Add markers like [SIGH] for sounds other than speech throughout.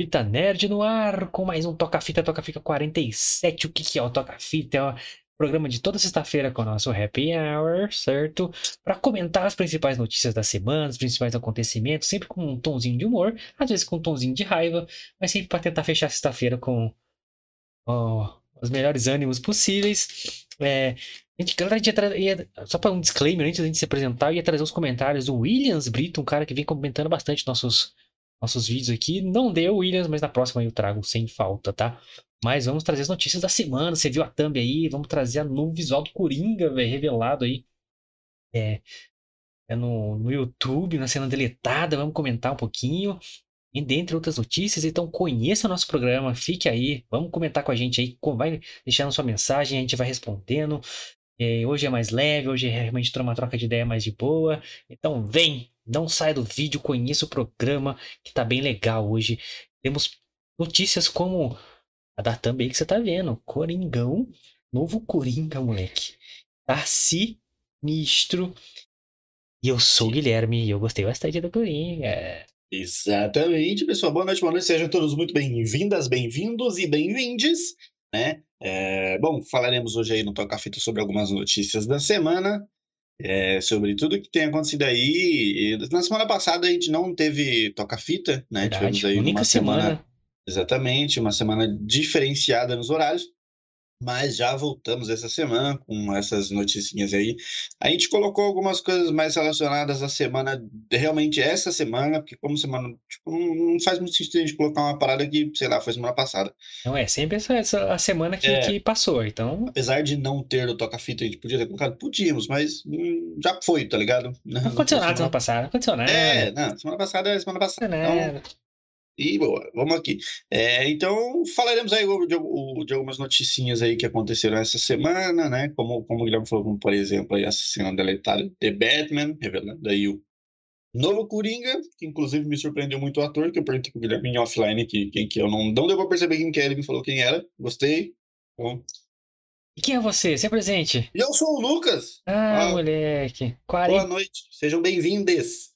Fita Nerd no ar, com mais um Toca Fita, Toca Fita 47. O que, que é o Toca Fita? É o programa de toda sexta-feira com o nosso Happy Hour, certo? Para comentar as principais notícias da semana, os principais acontecimentos, sempre com um tonzinho de humor, às vezes com um tonzinho de raiva, mas sempre para tentar fechar sexta-feira com os melhores ânimos possíveis. É, a gente, galera, a gente ia, só para um disclaimer, antes da gente se apresentar, eu ia trazer os comentários do Williams Brito, um cara que vem comentando bastante nossos, nossos vídeos aqui. Não deu, Williams, mas na próxima eu trago sem falta, tá? Mas vamos trazer as notícias da semana. Você viu a thumb aí? Vamos trazer a novo visual do Coringa, velho, revelado aí. É, é no, no YouTube, na cena deletada. Vamos comentar um pouquinho. E dentre outras notícias, então conheça o nosso programa, fique aí, vamos comentar com a gente aí, vai deixando sua mensagem, a gente vai respondendo. É, hoje é mais leve, hoje é realmente uma troca de ideia mais de boa. Então vem, não saia do vídeo, conheça o programa que tá bem legal hoje. Temos notícias como a da também que você tá vendo, Coringão, novo Coringa, moleque. Tá sinistro. E eu sou o Guilherme e eu gostei bastante do Coringa. Exatamente, pessoal. Boa noite, boa noite. Sejam todos muito bem-vindas, bem-vindos e bem-vindes, né? É, bom, falaremos hoje aí no Toca Fita sobre algumas notícias da semana, é, sobre tudo que tem acontecido aí. E na semana passada a gente não teve Toca Fita, né? Verdade, Tivemos aí única uma semana, semana. exatamente, uma semana diferenciada nos horários. Mas já voltamos essa semana com essas noticinhas aí. A gente colocou algumas coisas mais relacionadas à semana, realmente essa semana, porque como semana, tipo, não faz muito sentido a gente colocar uma parada que, sei lá, foi semana passada. Não é sempre essa, essa a semana que, É. que passou, então. Apesar de não ter o toca-fita, a gente podia ter colocado, podíamos, mas hum, já foi, tá ligado? [LAUGHS] Não aconteceu nada semana passada, não aconteceu nada. É, não, semana passada é semana Não passada. aconteceu Então. E boa, vamos aqui. É, então, falaremos aí de, de algumas noticinhas aí que aconteceram essa semana, né? Como, como o Guilherme falou, como por exemplo, aí essa cena deletada de The Batman, revelando aí o novo Coringa, que inclusive me surpreendeu muito o ator, que eu perguntei pro Guilherme em offline que, quem que eu não, não deu pra perceber quem que era, ele me falou quem era, gostei. Bom. Quem é você? Se apresente. Eu sou o Lucas! Ah, Ah, moleque. Boa 40, noite, sejam bem-vindes!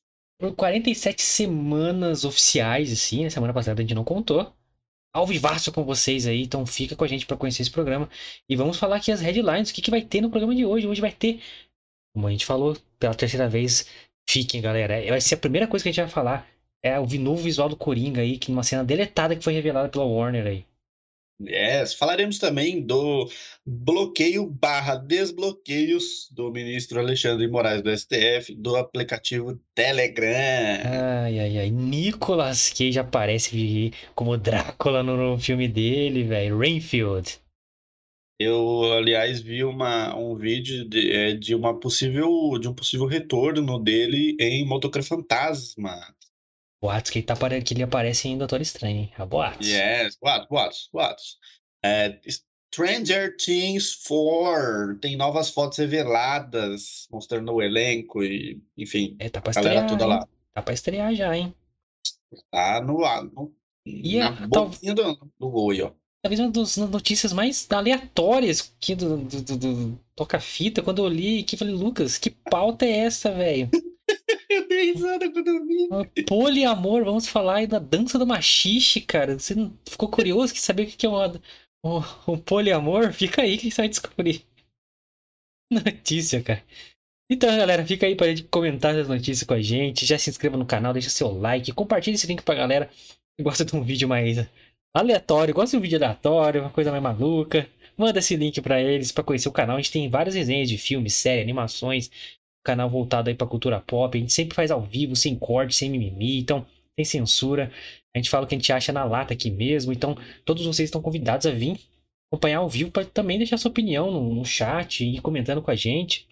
Por 47 semanas oficiais, assim, na semana passada a gente não contou. Ao com vocês aí, então fica com a gente para conhecer esse programa. E vamos falar aqui as headlines, o que, que vai ter no programa de hoje. Hoje vai ter, como a gente falou pela terceira vez, fiquem, galera. Vai ser a primeira coisa que a gente vai falar. É o novo visual do Coringa aí, que numa cena deletada que foi revelada pela Warner aí. Yes. Falaremos também do bloqueio barra desbloqueios do ministro Alexandre de Moraes do STF do aplicativo Telegram. Ai, ai, ai. Nicolas Cage aparece como Drácula no filme dele, velho. Rainfield. Eu, aliás, vi uma, um vídeo de, é, de uma possível de um possível retorno dele em Motoqueiro Fantasma. Boatos que ele, tá, que ele aparece em Doutor Estranho, hein? A boatos. Yes, boatos, boatos, boatos. É, Stranger Things 4 tem novas fotos reveladas mostrando o elenco e, enfim, É, tá pra a galera estrear, toda hein? lá. Tá pra estrear já, hein? Tá no, no, E na é, tal- boquinha do, do gol aí, ó. Talvez uma das notícias mais aleatórias aqui do, do, do, do Toca-Fita, quando eu li aqui, falei, Lucas, que pauta é essa, velho? [LAUGHS] Eu dei risada quando eu vi. Poliamor, vamos falar aí da dança do machixe, cara. Você ficou curioso que saber o que é uma, um, um poliamor? Fica aí que você vai descobrir. [LAUGHS] Notícia, cara. Então, galera, fica aí pra gente comentar as notícias com a gente. Já se inscreva no canal, deixa seu like, compartilha esse link pra galera que gosta de um vídeo mais aleatório, gosta de um vídeo aleatório, uma coisa mais maluca. Manda esse link pra eles pra conhecer o canal. A gente tem várias resenhas de filmes, séries, animações, canal voltado aí pra cultura pop. A gente sempre faz ao vivo, sem corte, sem mimimi, então sem censura. A gente fala o que a gente acha na lata aqui mesmo. Então, todos vocês estão convidados a vir acompanhar ao vivo para também deixar sua opinião no, no chat e comentando com a gente.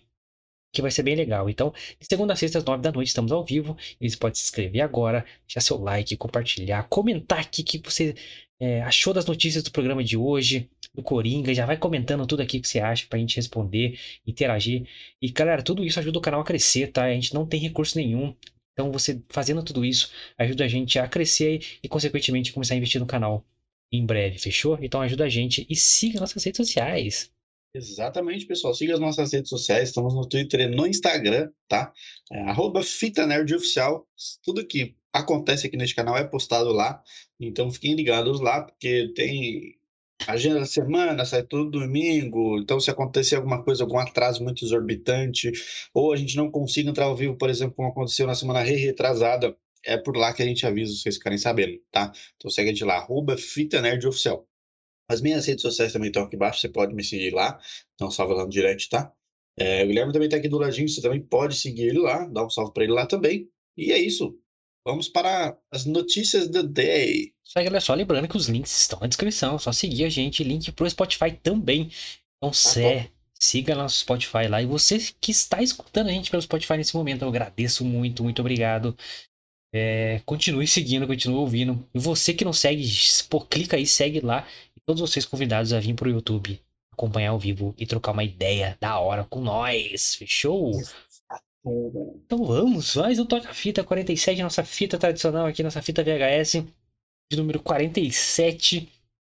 Que vai ser bem legal. Então, de segunda a sexta, às nove da noite, estamos ao vivo. E você pode se inscrever agora, deixar seu like, compartilhar, comentar aqui que você é, achou das notícias do programa de hoje, do Coringa. Já vai comentando tudo aqui que você acha pra gente responder, interagir. E, galera, tudo isso ajuda o canal a crescer, tá? A gente não tem recurso nenhum. Então, você fazendo tudo isso ajuda a gente a crescer e, consequentemente, começar a investir no canal em breve, fechou? Então, ajuda a gente e siga nossas redes sociais. Exatamente, pessoal. Siga as nossas redes sociais. Estamos no Twitter e no Instagram, tá? É, arroba Fita Nerd Oficial. Tudo que acontece aqui neste canal é postado lá. Então fiquem ligados lá, porque tem agenda da semana, sai todo domingo. Então, se acontecer alguma coisa, algum atraso muito exorbitante, ou a gente não consiga entrar ao vivo, por exemplo, como aconteceu na semana re-retrasada, é por lá que a gente avisa vocês ficarem sabendo, tá? Então segue de lá, arroba Fita Nerd Oficial. As minhas redes sociais também estão aqui embaixo, você pode me seguir lá, então salve lá no direct, tá? É, o Guilherme também está aqui do ladinho, você também pode seguir ele lá, dá um salve para ele lá também. E é isso. Vamos para as notícias do day. Isso aí, galera. Só lembrando que os links estão na descrição. Só seguir a gente. Link pro Spotify também. Então, ah, sé, siga nosso Spotify lá. E você que está escutando a gente pelo Spotify nesse momento, eu agradeço muito, muito obrigado. É, continue seguindo, continue ouvindo. E você que não segue, pô, clica aí, segue lá. E todos vocês convidados a vir pro YouTube acompanhar ao vivo e trocar uma ideia da hora com nós. Fechou? Então vamos, mais um Toca-Fita 47, nossa fita tradicional aqui, nossa fita VHS de número 47.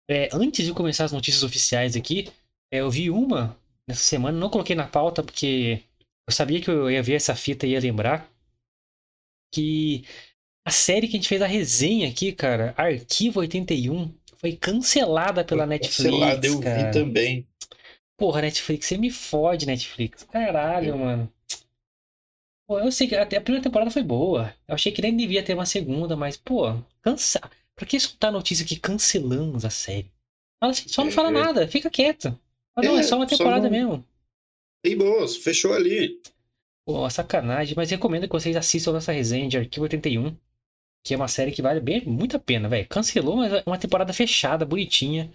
É, antes de começar as notícias oficiais aqui, é, eu vi uma nessa semana, não coloquei na pauta porque eu sabia que eu ia ver essa fita e ia lembrar que a série que a gente fez a resenha aqui, cara, Arquivo 81, foi cancelada pela foi Netflix. Cancelada, eu cara. vi também. Porra, Netflix, você me fode, Netflix. Caralho, mano. Pô, eu sei que até a primeira temporada foi boa. Eu achei que nem devia ter uma segunda, mas, pô, cansa. Pra que escutar a notícia que cancelamos a série? Só não fala é, nada, fica quieto. Ah, não, é, é só uma temporada só não... mesmo. E boas, fechou ali. Pô, sacanagem, mas recomendo que vocês assistam essa resenha de Arquivo 81, que é uma série que vale bem, muito a pena, velho. Cancelou, mas é uma temporada fechada, bonitinha.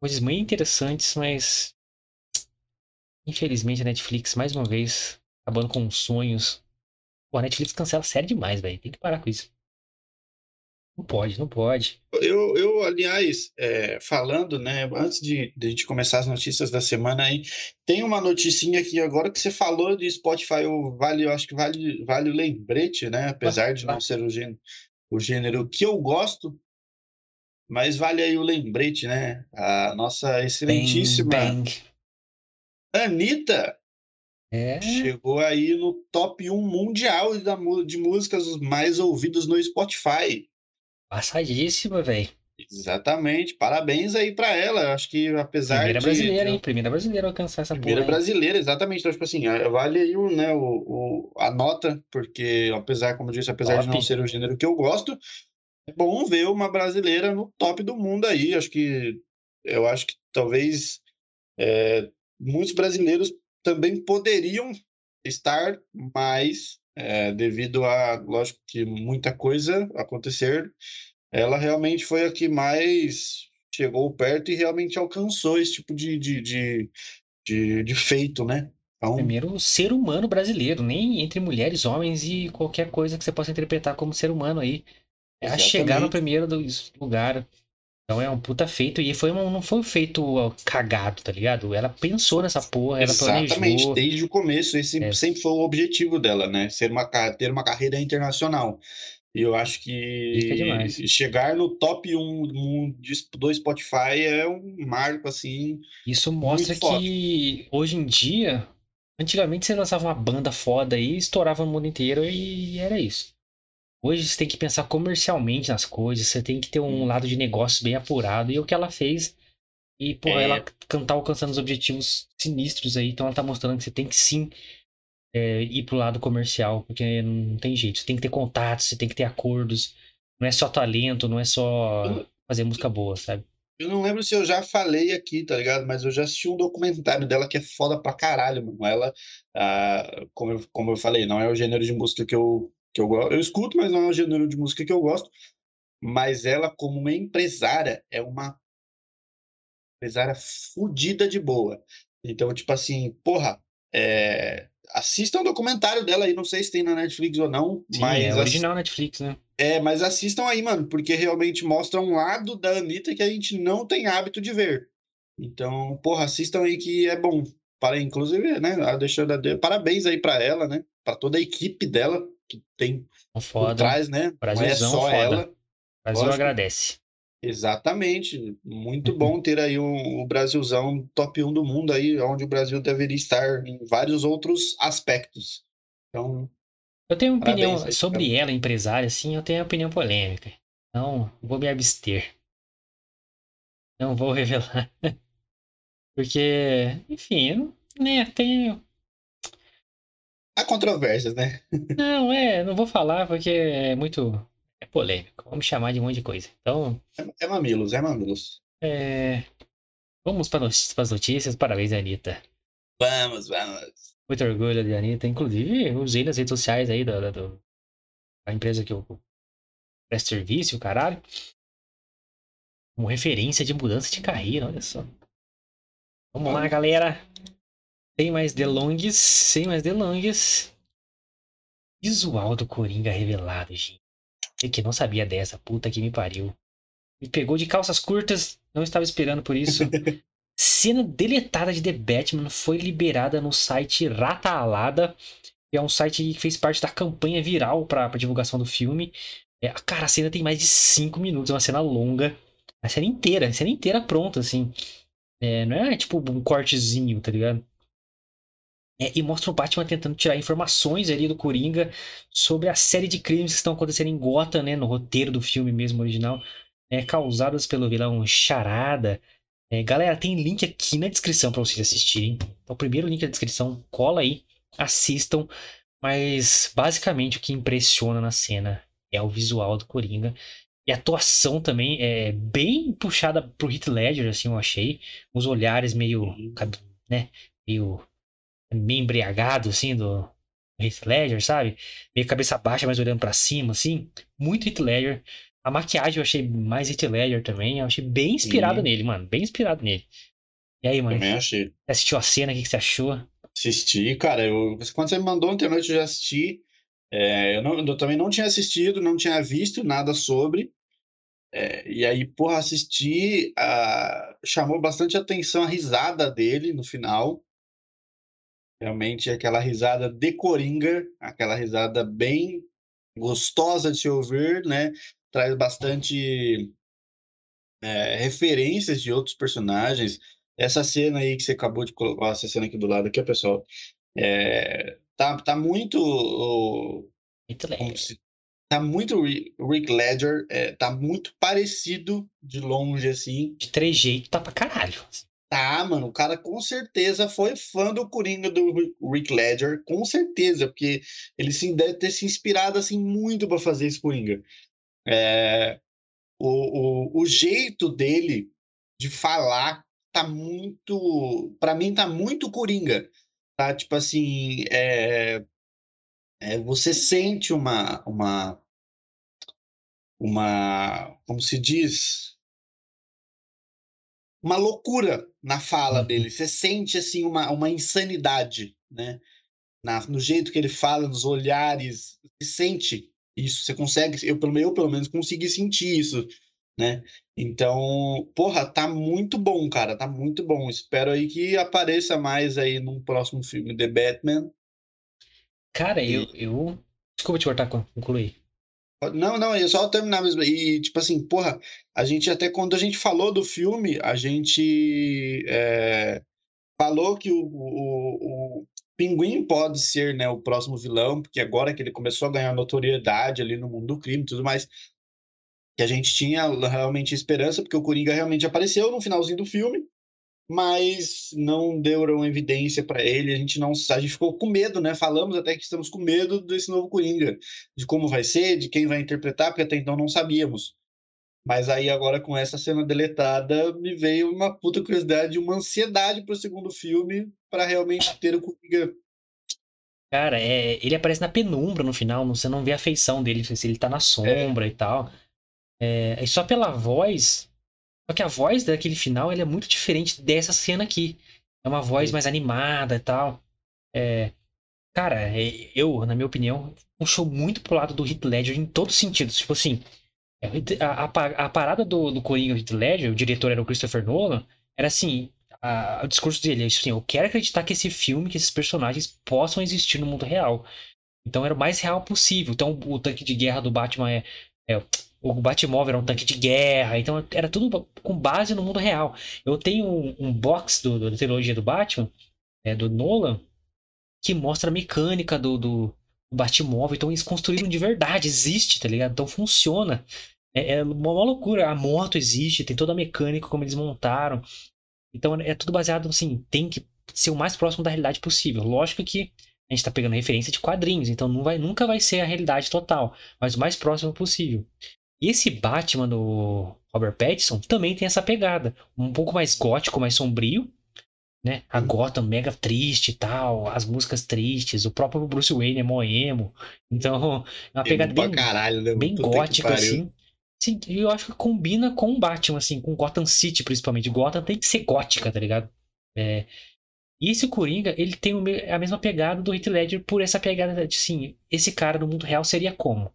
Coisas bem interessantes, mas Infelizmente a Netflix, mais uma vez, acabando com sonhos. Pô, a Netflix cancela série demais, velho. Tem que parar com isso. Não pode, não pode. Eu, eu aliás, é, falando, né, antes de, de, a gente começar as notícias da semana aí, tem uma noticinha aqui agora que você falou de Spotify, o vale, eu acho que vale, vale o lembrete, né? Apesar de não ser o gênero, o gênero que eu gosto, mas vale aí o lembrete, né? A nossa excelentíssima. Bang, bang. Anitta é. chegou aí no top 1 mundial de músicas mais ouvidas no Spotify. Passadíssima, velho. Exatamente. Parabéns aí para ela. Acho que apesar Primeira de, brasileira, hein? Primeira brasileira alcançar essa Primeira porra, brasileira, exatamente. Então, tipo assim, vale aí o, né, o, o, a nota, porque apesar, como eu disse, apesar top. de não ser o gênero que eu gosto, é bom ver uma brasileira no top do mundo aí. Acho que eu acho que talvez é, muitos brasileiros também poderiam estar, mas é, devido a, lógico que muita coisa acontecer, ela realmente foi a que mais chegou perto e realmente alcançou esse tipo de, de, de, de, de feito, né? Então... Primeiro, ser humano brasileiro, nem entre mulheres, homens e qualquer coisa que você possa interpretar como ser humano aí. É a chegar no primeiro lugar. Então é um puta feito. E foi um, não foi um feito cagado, tá ligado? Ela pensou nessa porra, ela Exatamente, planejou. desde o começo. Esse é. sempre foi o objetivo dela, né? Ser uma, ter uma carreira internacional. E eu acho que chegar no top 1 do Spotify é um marco, assim. Isso mostra que hoje em dia, antigamente você lançava uma banda foda aí, estourava o mundo inteiro e era isso. Hoje você tem que pensar comercialmente nas coisas, você tem que ter um lado de negócio bem apurado. E é o que ela fez. E, pô, é... ela tá alcançando os objetivos sinistros aí. Então ela tá mostrando que você tem que sim é, ir pro lado comercial, porque não tem jeito. Você tem que ter contatos, você tem que ter acordos. Não é só talento, não é só fazer música boa, sabe? Eu não lembro se eu já falei aqui, tá ligado? Mas eu já assisti um documentário dela que é foda pra caralho, mano. Ela, ah, como, eu, como eu falei, não é o gênero de música que eu que eu gosto. Eu escuto, mas não é o gênero de música que eu gosto. Mas ela, como uma empresária, é uma empresária fodida de boa. Então, tipo assim, porra, é... assista um documentário dela aí, não sei se tem na Netflix ou não. Sim, mas é original ass... Netflix, né? É, mas assistam aí, mano, porque realmente mostra um lado da Anitta que a gente não tem hábito de ver. Então, porra, assistam aí que é bom. Para, inclusive, né? Deixando a... Parabéns aí para ela, né? Para toda a equipe dela, que tem foda. por trás, né? Brasilzão, Não é só foda. ela. O Brasil Lógico. agradece. Exatamente. Muito [LAUGHS] bom ter aí o, o, Brasilzão top 1 do mundo aí, onde o Brasil deveria estar em vários outros aspectos. Então. Eu tenho uma opinião aí, sobre ela, empresária, assim, eu tenho uma opinião polêmica. Então, vou me abster. Não vou revelar. [LAUGHS] Porque, enfim, né, tenho. Há controvérsias, né? Não, é, não vou falar porque é muito. É polêmico. Vamos chamar de um monte de coisa. Então, É mamilos, é mamilos. é. Vamos para as notícias. Parabéns, Anitta. Vamos, vamos. Muito orgulho de Anitta. Inclusive, usei nas redes sociais aí da, da, do- da empresa que eu presto serviço, caralho. Como referência de mudança de carreira, olha só. Vamos lá, galera. Sem mais delongues, sem mais delongues. Visual do Coringa revelado, gente. Eu que não sabia dessa, puta que me pariu. Me pegou de calças curtas, não estava esperando por isso. [LAUGHS] Cena deletada de The Batman foi liberada no site Rata Alada, que é um site que fez parte da campanha viral para divulgação do filme. É, cara, a cena tem mais de 5 minutos, é uma cena longa. A cena inteira, a cena inteira pronta, assim. É, não é tipo um cortezinho, tá ligado? É, e mostra o Batman tentando tirar informações ali do Coringa sobre a série de crimes que estão acontecendo em Gotham, né? No roteiro do filme mesmo original, é, causadas pelo vilão Charada. É, galera, tem link aqui na descrição para vocês assistirem. Então, o primeiro link da descrição, cola aí, assistam. Mas basicamente o que impressiona na cena é o visual do Coringa. E a atuação também é bem puxada pro Heath Ledger, assim, eu achei. Os olhares meio, né, meio, meio embriagado, assim, do Heath Ledger, sabe? Meio cabeça baixa, mas olhando para cima, assim. Muito Heath Ledger. A maquiagem eu achei mais Heath Ledger também. Eu achei bem inspirado Sim. nele, mano. Bem inspirado nele. E aí, mano? Também achei. Você assistiu a cena? O que que você achou? Assisti, cara. Eu, quando você me mandou ontem à noite, eu já assisti. É, eu, não- eu também não tinha assistido, não tinha visto nada sobre. É, e aí, porra, assisti. ah, chamou bastante atenção a risada dele no final. Realmente aquela risada de Coringa, aquela risada bem gostosa de se ouvir, né? Traz bastante é, referências de outros personagens. Essa cena aí que você acabou de colocar, essa cena aqui do lado aqui, pessoal, é, tá, tá muito o- Heath como Ledger. se- tá muito Ri- Rick Ledger, é, tá muito parecido de longe assim. De trejeito, tá pra caralho. Tá, mano, o cara com certeza foi fã do Coringa do Ri- Rick Ledger, com certeza, porque ele sim deve ter se inspirado assim muito para fazer esse Coringa. É, o, o, o jeito dele de falar tá muito, para mim tá muito Coringa, tá? Tipo assim, é, é, você sente uma, uma, uma, como se diz, uma loucura na fala Uhum. dele. Você sente assim uma, uma insanidade, né? Na, no jeito que ele fala, nos olhares, você sente isso. Você consegue, eu pelo eu pelo menos consegui sentir isso, né? Então, porra, tá muito bom, cara, tá muito bom. Espero aí que apareça mais aí num próximo filme The Batman. Cara, E- eu, eu. Desculpa te cortar, concluir. Não, não, é só terminar mesmo. E, tipo assim, porra, a gente até quando a gente falou do filme, a gente é, falou que o, o, o Pinguim pode ser, né, o próximo vilão, porque agora que ele começou a ganhar notoriedade ali no mundo do crime e tudo mais, que a gente tinha realmente esperança, porque o Coringa realmente apareceu no finalzinho do filme, mas não deram evidência para ele, a gente não, a gente ficou com medo, né? Falamos até que estamos com medo desse novo Coringa, de como vai ser, de quem vai interpretar, porque até então não sabíamos. Mas aí agora com essa cena deletada, me veio uma puta curiosidade, uma ansiedade pro segundo filme para realmente ter o Coringa. Cara, é, ele aparece na penumbra no final, você não vê a feição dele, se ele tá na sombra e tal. É, e só pela voz. Só que a voz daquele final é muito diferente dessa cena aqui. É uma voz mais animada e tal. É, cara, é, eu, na minha opinião, puxou muito pro lado do Heath Ledger em todos os sentidos. Tipo assim, é, a, a, a parada do, do Coringa Heath Ledger, o diretor era o Christopher Nolan, era assim, a- o discurso dele é assim, eu quero acreditar que esse filme, que esses personagens possam existir no mundo real. Então era o mais real possível. Então o tanque de guerra do Batman é, é o Batmóvel era um tanque de guerra, então era tudo com base no mundo real. Eu tenho um, box do, do- da trilogia do Batman, é, do Nolan, que mostra a mecânica do, do, Batmóvel. Então eles construíram de verdade, existe, tá ligado? Então funciona. É, é uma loucura. A moto existe, tem toda a mecânica como eles montaram. Então é tudo baseado assim, tem que ser o mais próximo da realidade possível. Lógico que a gente está pegando referência de quadrinhos, então não vai, nunca vai ser a realidade total, mas o mais próximo possível. E esse Batman do Robert Pattinson também tem essa pegada, um pouco mais gótico, mais sombrio, né? A Gotham mega triste e tal, as músicas tristes, o próprio Bruce Wayne é moemo, então é uma pegada bem, caralho, né? bem gótica assim. Sim, eu acho que combina com o Batman, assim, com Gotham City, principalmente. Gotham tem que ser gótica, tá ligado? É, e esse Coringa, ele tem a mesma pegada do Heath Ledger por essa pegada de, sim, esse cara no mundo real seria como?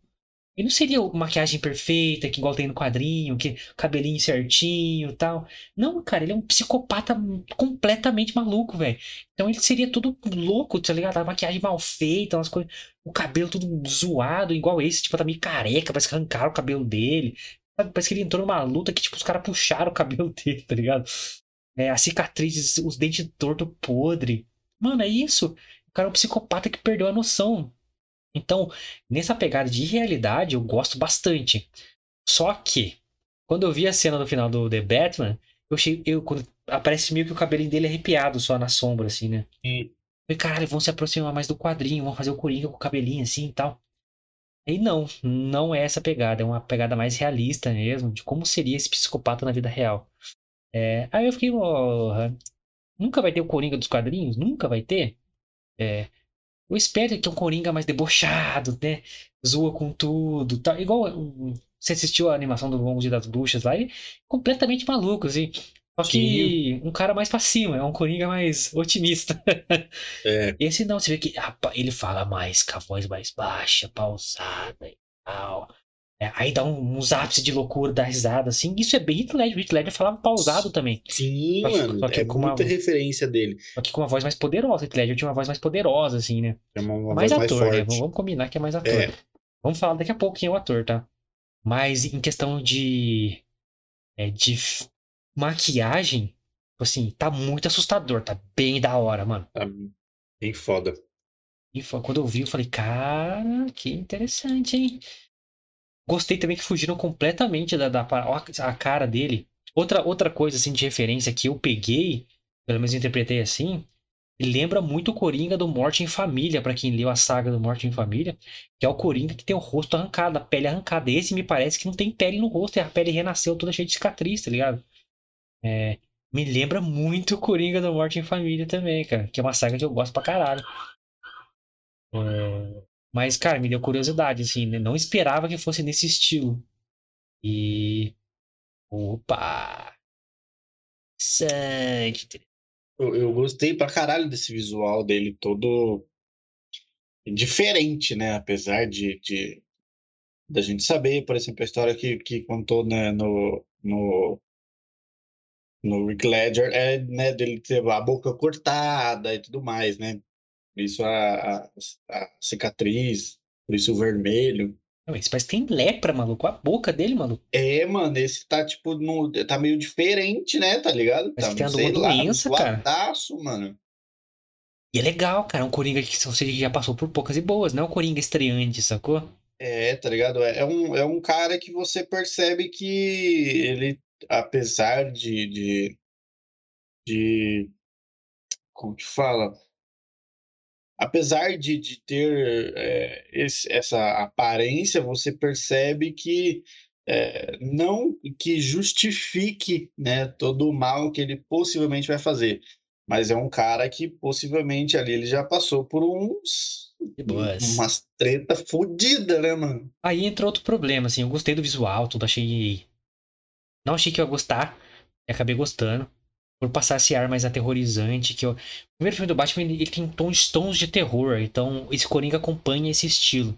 Ele não seria maquiagem perfeita, que igual tem no quadrinho, que cabelinho certinho tal. Não, cara, ele é um psicopata completamente maluco, velho. Então ele seria tudo louco, tá ligado? A maquiagem mal feita, umas coisas. O cabelo tudo zoado, igual esse, tipo, tá meio careca, parece que arrancaram o cabelo dele. Parece que ele entrou numa luta que, tipo, os caras puxaram o cabelo [LAUGHS] dele, tá ligado? é, as cicatrizes, os dentes torto podre. Mano, é isso. O cara é um psicopata que perdeu a noção. Então, nessa pegada de realidade, eu gosto bastante. Só que, quando eu vi a cena no final do The Batman, eu achei. Eu, quando aparece meio que o cabelinho dele arrepiado só na sombra, assim, né? E... Falei, caralho, vão se aproximar mais do quadrinho, vão fazer o Coringa com o cabelinho assim e tal. E não, não é essa pegada, é uma pegada mais realista mesmo, de como seria esse psicopata na vida real. É, aí eu fiquei, oh, nunca vai ter o Coringa dos quadrinhos? Nunca vai ter? É, eu espero que é um Coringa mais debochado, né? Zoa com tudo. Tá, igual você assistiu a animação do Longo Dia das Bruxas lá, ele completamente maluco, assim. Só que Sim. um cara mais pra cima, é um Coringa mais otimista. É. [LAUGHS] Esse não, você vê que rapaz, ele fala mais com a voz mais baixa, pausada e tal. É, aí dá um, uns ápices de loucura, dá risada, assim. Isso é bem Heath Ledger. Heath Ledger falava pausado também. Sim, só que, mano. Só que é com muita uma, referência dele. Só que com uma voz mais poderosa. Heath Ledger tinha uma voz mais poderosa, assim, né? É uma, uma mais ator, mais né? Vamos combinar que é mais ator. É. Vamos falar daqui a pouco quem é o ator, tá? Mas em questão de... É, de maquiagem, assim, tá muito assustador. Tá bem da hora, mano. Tá bem foda. E quando eu vi, eu falei, cara, que interessante, hein? Gostei também que fugiram completamente da, da a cara dele. Outra, outra coisa assim de referência que eu peguei, pelo menos interpretei assim, lembra muito o Coringa do Morte em Família, para quem leu a saga do Morte em Família, que é o Coringa que tem o rosto arrancado, a pele arrancada. Esse me parece que não tem pele no rosto, e a pele renasceu toda cheia de cicatriz, tá ligado? É, me lembra muito o Coringa do Morte em Família também, cara, que é uma saga que eu gosto pra caralho. É, mas, cara, me deu curiosidade, assim, né? Não esperava que fosse nesse estilo. E. Opa! Interessante. Eu, eu gostei pra caralho desse visual dele, todo diferente, né? Apesar de, de da gente saber, por exemplo, a história que, que contou né, no, no, no Rick Ledger é né, dele ter a boca cortada e tudo mais, né? Por isso a, a, a cicatriz, por isso o vermelho. Esse parece que tem lepra, maluco. A boca dele, maluco. É, mano, esse tá, tipo, no, tá meio diferente, né? Tá ligado? Parece tá, tem uma doença, cara. mano. E é legal, cara. É um Coringa que você já passou por poucas e boas, não é um Coringa estreante, sacou? É, tá ligado? É, é um, é um cara que você percebe que ele, apesar de. de, de como que fala? Apesar de, de ter é, esse, essa aparência, você percebe que é, não que justifique né, todo o mal que ele possivelmente vai fazer. Mas é um cara que possivelmente ali ele já passou por uns. Umas treta fodida, né, mano? Aí entra outro problema, assim. Eu gostei do visual, tudo achei. Não achei que eu ia gostar. Acabei gostando por passar esse ar mais aterrorizante. que eu... O primeiro filme do Batman ele, tem tons, tons de terror, então esse Coringa acompanha esse estilo.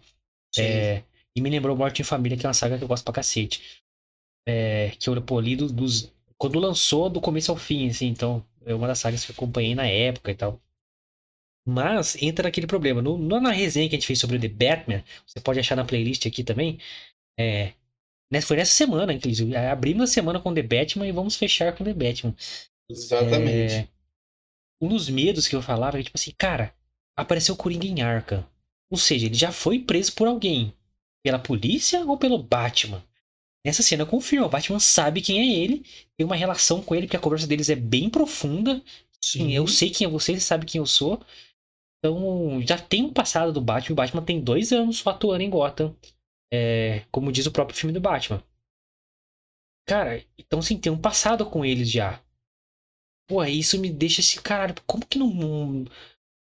É, e me lembrou Morte em Família, que é uma saga que eu gosto pra cacete. É, que eu pô, li dos, dos, quando lançou do começo ao fim, assim, então é uma das sagas que eu acompanhei na época e tal. Mas entra naquele problema. No, na resenha que a gente fez sobre o The Batman, você pode achar na playlist aqui também. É, foi nessa semana, inclusive. Abrimos a semana com The Batman e vamos fechar com The Batman. Exatamente. É, um dos medos que eu falava é tipo assim, cara, apareceu o Coringa em Arca. Ou seja, ele já foi preso por alguém. Pela polícia ou pelo Batman? Nessa cena confirma, o Batman sabe quem é ele, tem uma relação com ele, porque a conversa deles é bem profunda. Sim. Eu sei quem é você, você sabe quem eu sou. Então, já tem um passado do Batman. O Batman tem dois anos atuando em Gotham. É, como diz o próprio filme do Batman. Cara, então sim, tem um passado com eles já. Pô, isso me deixa assim, caralho, como que não.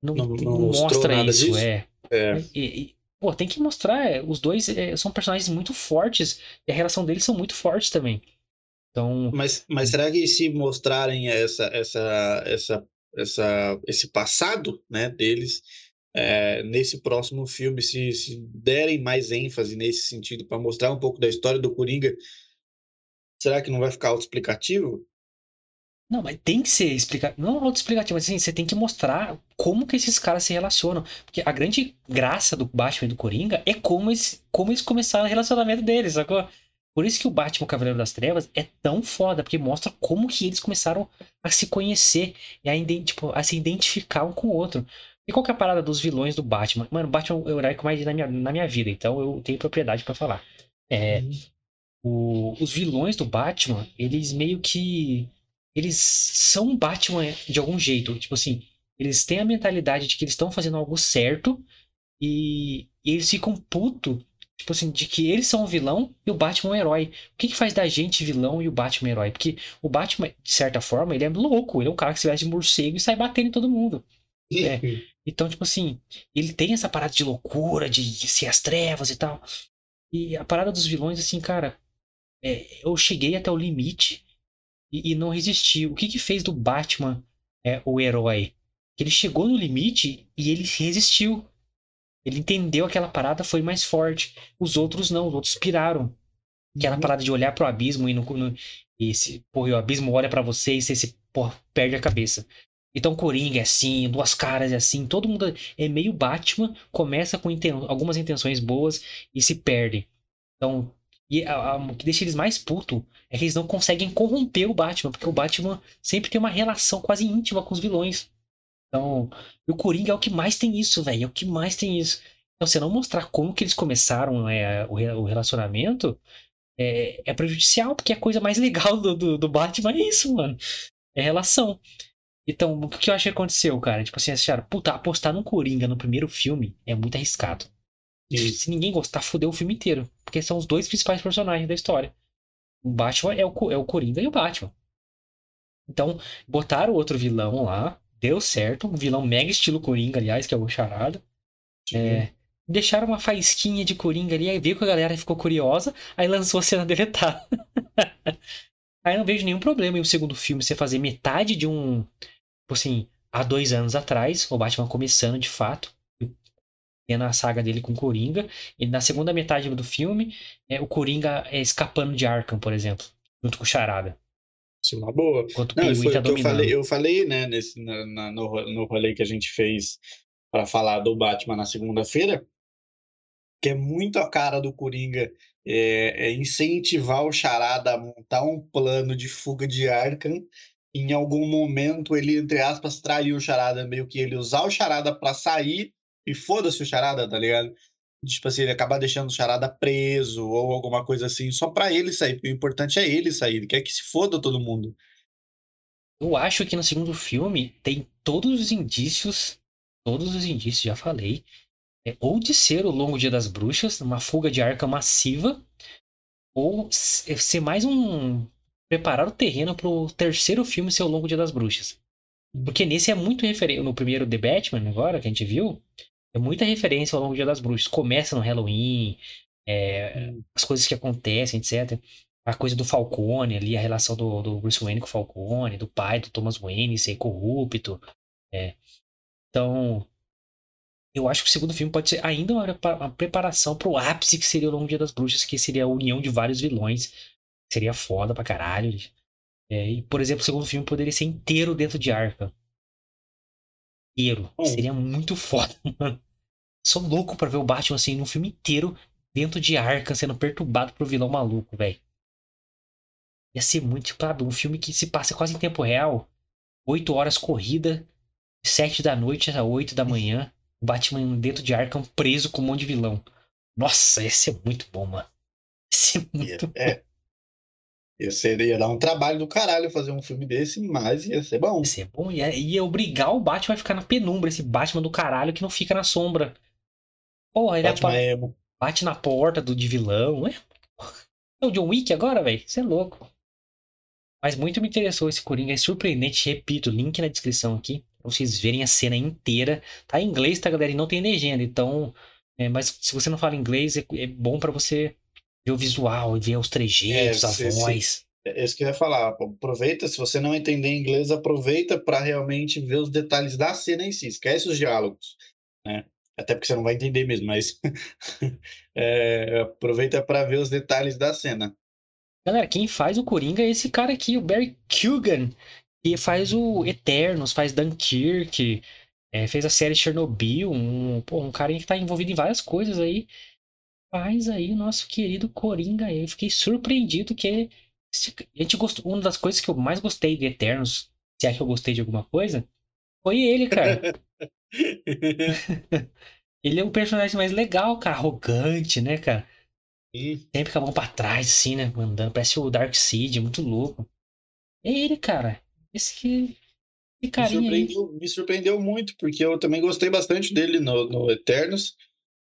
Não, não, não, mostra isso? Disso? É. é. E, e, pô, tem que mostrar. É, os dois é, são personagens muito fortes. E a relação deles são muito fortes também. Então. Mas, mas será que se mostrarem essa, essa, essa, essa, esse passado né, deles, é, nesse próximo filme, se, se derem mais ênfase nesse sentido, para mostrar um pouco da história do Coringa, será que não vai ficar autoexplicativo? Não, mas tem que ser explicativo. Não autoexplicativo, mas assim, você tem que mostrar como que esses caras se relacionam. Porque a grande graça do Batman e do Coringa é como eles, como eles começaram o relacionamento deles, sacou? Por isso que o Batman o Cavaleiro das Trevas é tão foda, porque mostra como que eles começaram a se conhecer e a, tipo, a se identificar um com o outro. E qual que é a parada dos vilões do Batman? Mano, o Batman é o herói que mais na minha, na minha vida, então eu tenho propriedade para falar. É, uhum. o, os vilões do Batman, eles meio que. Eles são Batman de algum jeito. Tipo assim, eles têm a mentalidade de que eles estão fazendo algo certo e, e eles ficam puto Tipo assim, de que eles são o vilão e o Batman é o herói. O que, que faz da gente vilão e o Batman herói? Porque o Batman, de certa forma, ele é louco. Ele é um cara que se veste de morcego e sai batendo em todo mundo. É. Então, tipo assim, ele tem essa parada de loucura, de, de ser as trevas e tal. E a parada dos vilões, assim, cara, é, eu cheguei até o limite e, e, não resisti. O que que fez do Batman é, o herói? Ele chegou no limite e ele resistiu. Ele entendeu aquela parada, foi mais forte. Os outros não, os outros piraram. Aquela uhum. parada de olhar pro abismo e, no, no, e se, porra, o abismo olha para você e você se, porra, perde a cabeça. Então Coringa é assim, Duas Caras é assim, todo mundo é meio Batman, começa com inten algumas intenções boas e se perde. Então, e a, a, o que deixa eles mais puto é que eles não conseguem corromper o Batman, porque o Batman sempre tem uma relação quase íntima com os vilões. Então, o Coringa é o que mais tem isso, velho. É o que mais tem isso. Então, você não mostrar como que eles começaram é, o, o, relacionamento é, é, prejudicial, porque a coisa mais legal do, do, do, Batman é isso, mano. É relação. Então, o que eu acho que aconteceu, cara? Tipo assim, acharam, puta, apostar no Coringa no primeiro filme é muito arriscado. Se ninguém gostar, fudeu o filme inteiro. Porque são os dois principais personagens da história. O Batman é o, é o Coringa e o Batman. Então, botaram outro vilão lá, deu certo. Um vilão mega estilo Coringa, aliás, que é o Charada. É, deixaram uma faísquinha de Coringa ali, aí veio que a galera ficou curiosa, aí lançou a cena [LAUGHS] deletada. aí não vejo nenhum problema em o segundo filme você fazer metade de um. Tipo assim, há dois anos atrás, o Batman começando de fato, tendo a saga dele com Coringa, e na segunda metade do filme, é, o Coringa é escapando de Arkham, por exemplo, junto com o Charada. Isso é uma boa. Enquanto Não, foi tá o que eu falei, eu falei, né, nesse, na, na, no, no rolê que a gente fez para falar do Batman na segunda-feira, que é muito a cara do Coringa é, é incentivar o Charada a montar um plano de fuga de Arkham. Em algum momento ele, entre aspas, traiu o Charada, meio que ele usar o Charada para sair e foda-se o Charada, tá ligado? tipo assim, ele acabar deixando o Charada preso ou alguma coisa assim, só para ele sair. O importante é ele sair, ele quer que se foda todo mundo. Eu acho que no segundo filme tem todos os indícios, todos os indícios, já falei, é, ou de ser o Longo Dia das Bruxas, uma fuga de arca massiva, ou é, ser mais um. preparar o terreno pro terceiro filme ser o Longo Dia das Bruxas. Porque nesse é muito referente. No primeiro The Batman, agora, que a gente viu, é muita referência ao longo do Dia das Bruxas. Começa no Halloween, é, as coisas que acontecem, etc. A coisa do Falcone ali, a relação do, do Bruce Wayne com o Falcone, do pai do Thomas Wayne ser corrupto. É. Então, eu acho que o segundo filme pode ser ainda uma, uma preparação para o ápice que seria o Longo Dia das Bruxas, que seria a união de vários vilões. Seria foda pra caralho. É, e, por exemplo, o segundo filme poderia ser inteiro dentro de Arkham inteiro. Seria muito foda, [LAUGHS] mano. Sou louco pra ver o Batman assim num filme inteiro dentro de Arkham sendo perturbado por vilão maluco, velho. Ia ser muito, tipo, um filme que se passa quase em tempo real. Oito horas corrida, sete da noite a oito da manhã. O Batman dentro de Arkham preso com um monte de vilão. Nossa, esse é muito bom, mano. Esse é muito bom. É. Ia, ser, ia dar um trabalho do caralho fazer um filme desse, mas ia ser bom. Ia ser bom. Ia, ia obrigar o Batman a ficar na penumbra. Esse Batman do caralho que não fica na sombra. Porra, ele Batman apa- emo. bate na porta do de vilão. É, é o John Wick agora, velho? Você é louco. Mas muito me interessou esse Coringa. É surpreendente. Repito, link na descrição aqui. Pra vocês verem a cena inteira. Tá em inglês, tá, galera? E não tem legenda. Então. é, mas se você não fala inglês, é, é bom pra você ver o visual, ver os trejeitos, É, a se- voz. É isso que eu ia falar. Aproveita, se você não entender inglês, aproveita para realmente ver os detalhes da cena em si. Esquece os diálogos, né? Até porque você não vai entender mesmo, mas [LAUGHS] é, aproveita para ver os detalhes da cena. Galera, quem faz o Coringa é esse cara aqui, o Barry Keoghan, que faz o Eternos, faz Dunkirk, é, fez a série Chernobyl, um, pô, um cara que tá envolvido em várias coisas aí. Faz aí o nosso querido Coringa. Eu fiquei surpreendido que a gente gostou. Uma das coisas que eu mais gostei de Eternos, se é que eu gostei de alguma coisa, foi ele, cara. [LAUGHS] Ele é o personagem mais legal, cara, arrogante, né, cara? E Sempre com a mão pra trás, assim, né? Mandando. Parece o Dark Seed, muito louco. É ele, cara. Esse que. Que me surpreendeu, me surpreendeu muito, porque eu também gostei bastante dele no, no Eternos,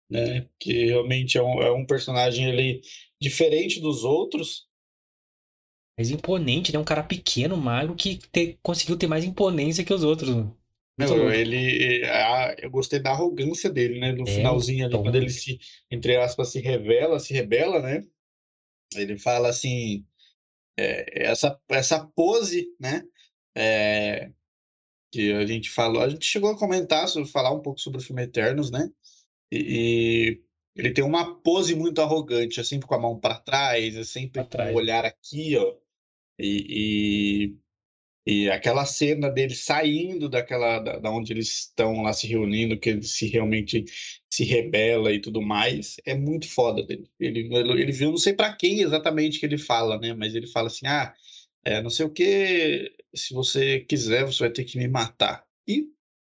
né? Que realmente é um, é um personagem ele, diferente dos outros. Mas imponente, né? Um cara pequeno, magro, que te- conseguiu ter mais imponência que os outros. louco. ele, a- eu gostei da arrogância dele, né? No É, finalzinho ali, quando ele se, entre aspas, se revela, se rebela, né? Ele fala assim, é, essa, essa pose, né? É, que a gente falou, a gente chegou a comentar, sobre, falar um pouco sobre o filme Eternos, né? E, e ele tem uma pose muito arrogante, é sempre com a mão para trás, é sempre Pra com trás. o olhar aqui, ó. E, e, e aquela cena dele saindo daquela, da, da onde eles estão lá se reunindo, que ele se realmente se rebela e tudo mais, é muito foda dele. Ele, ele, ele viu, não sei para quem exatamente que ele fala, né? Mas ele fala assim, ah, é, não sei o que, se você quiser, você vai ter que me matar. E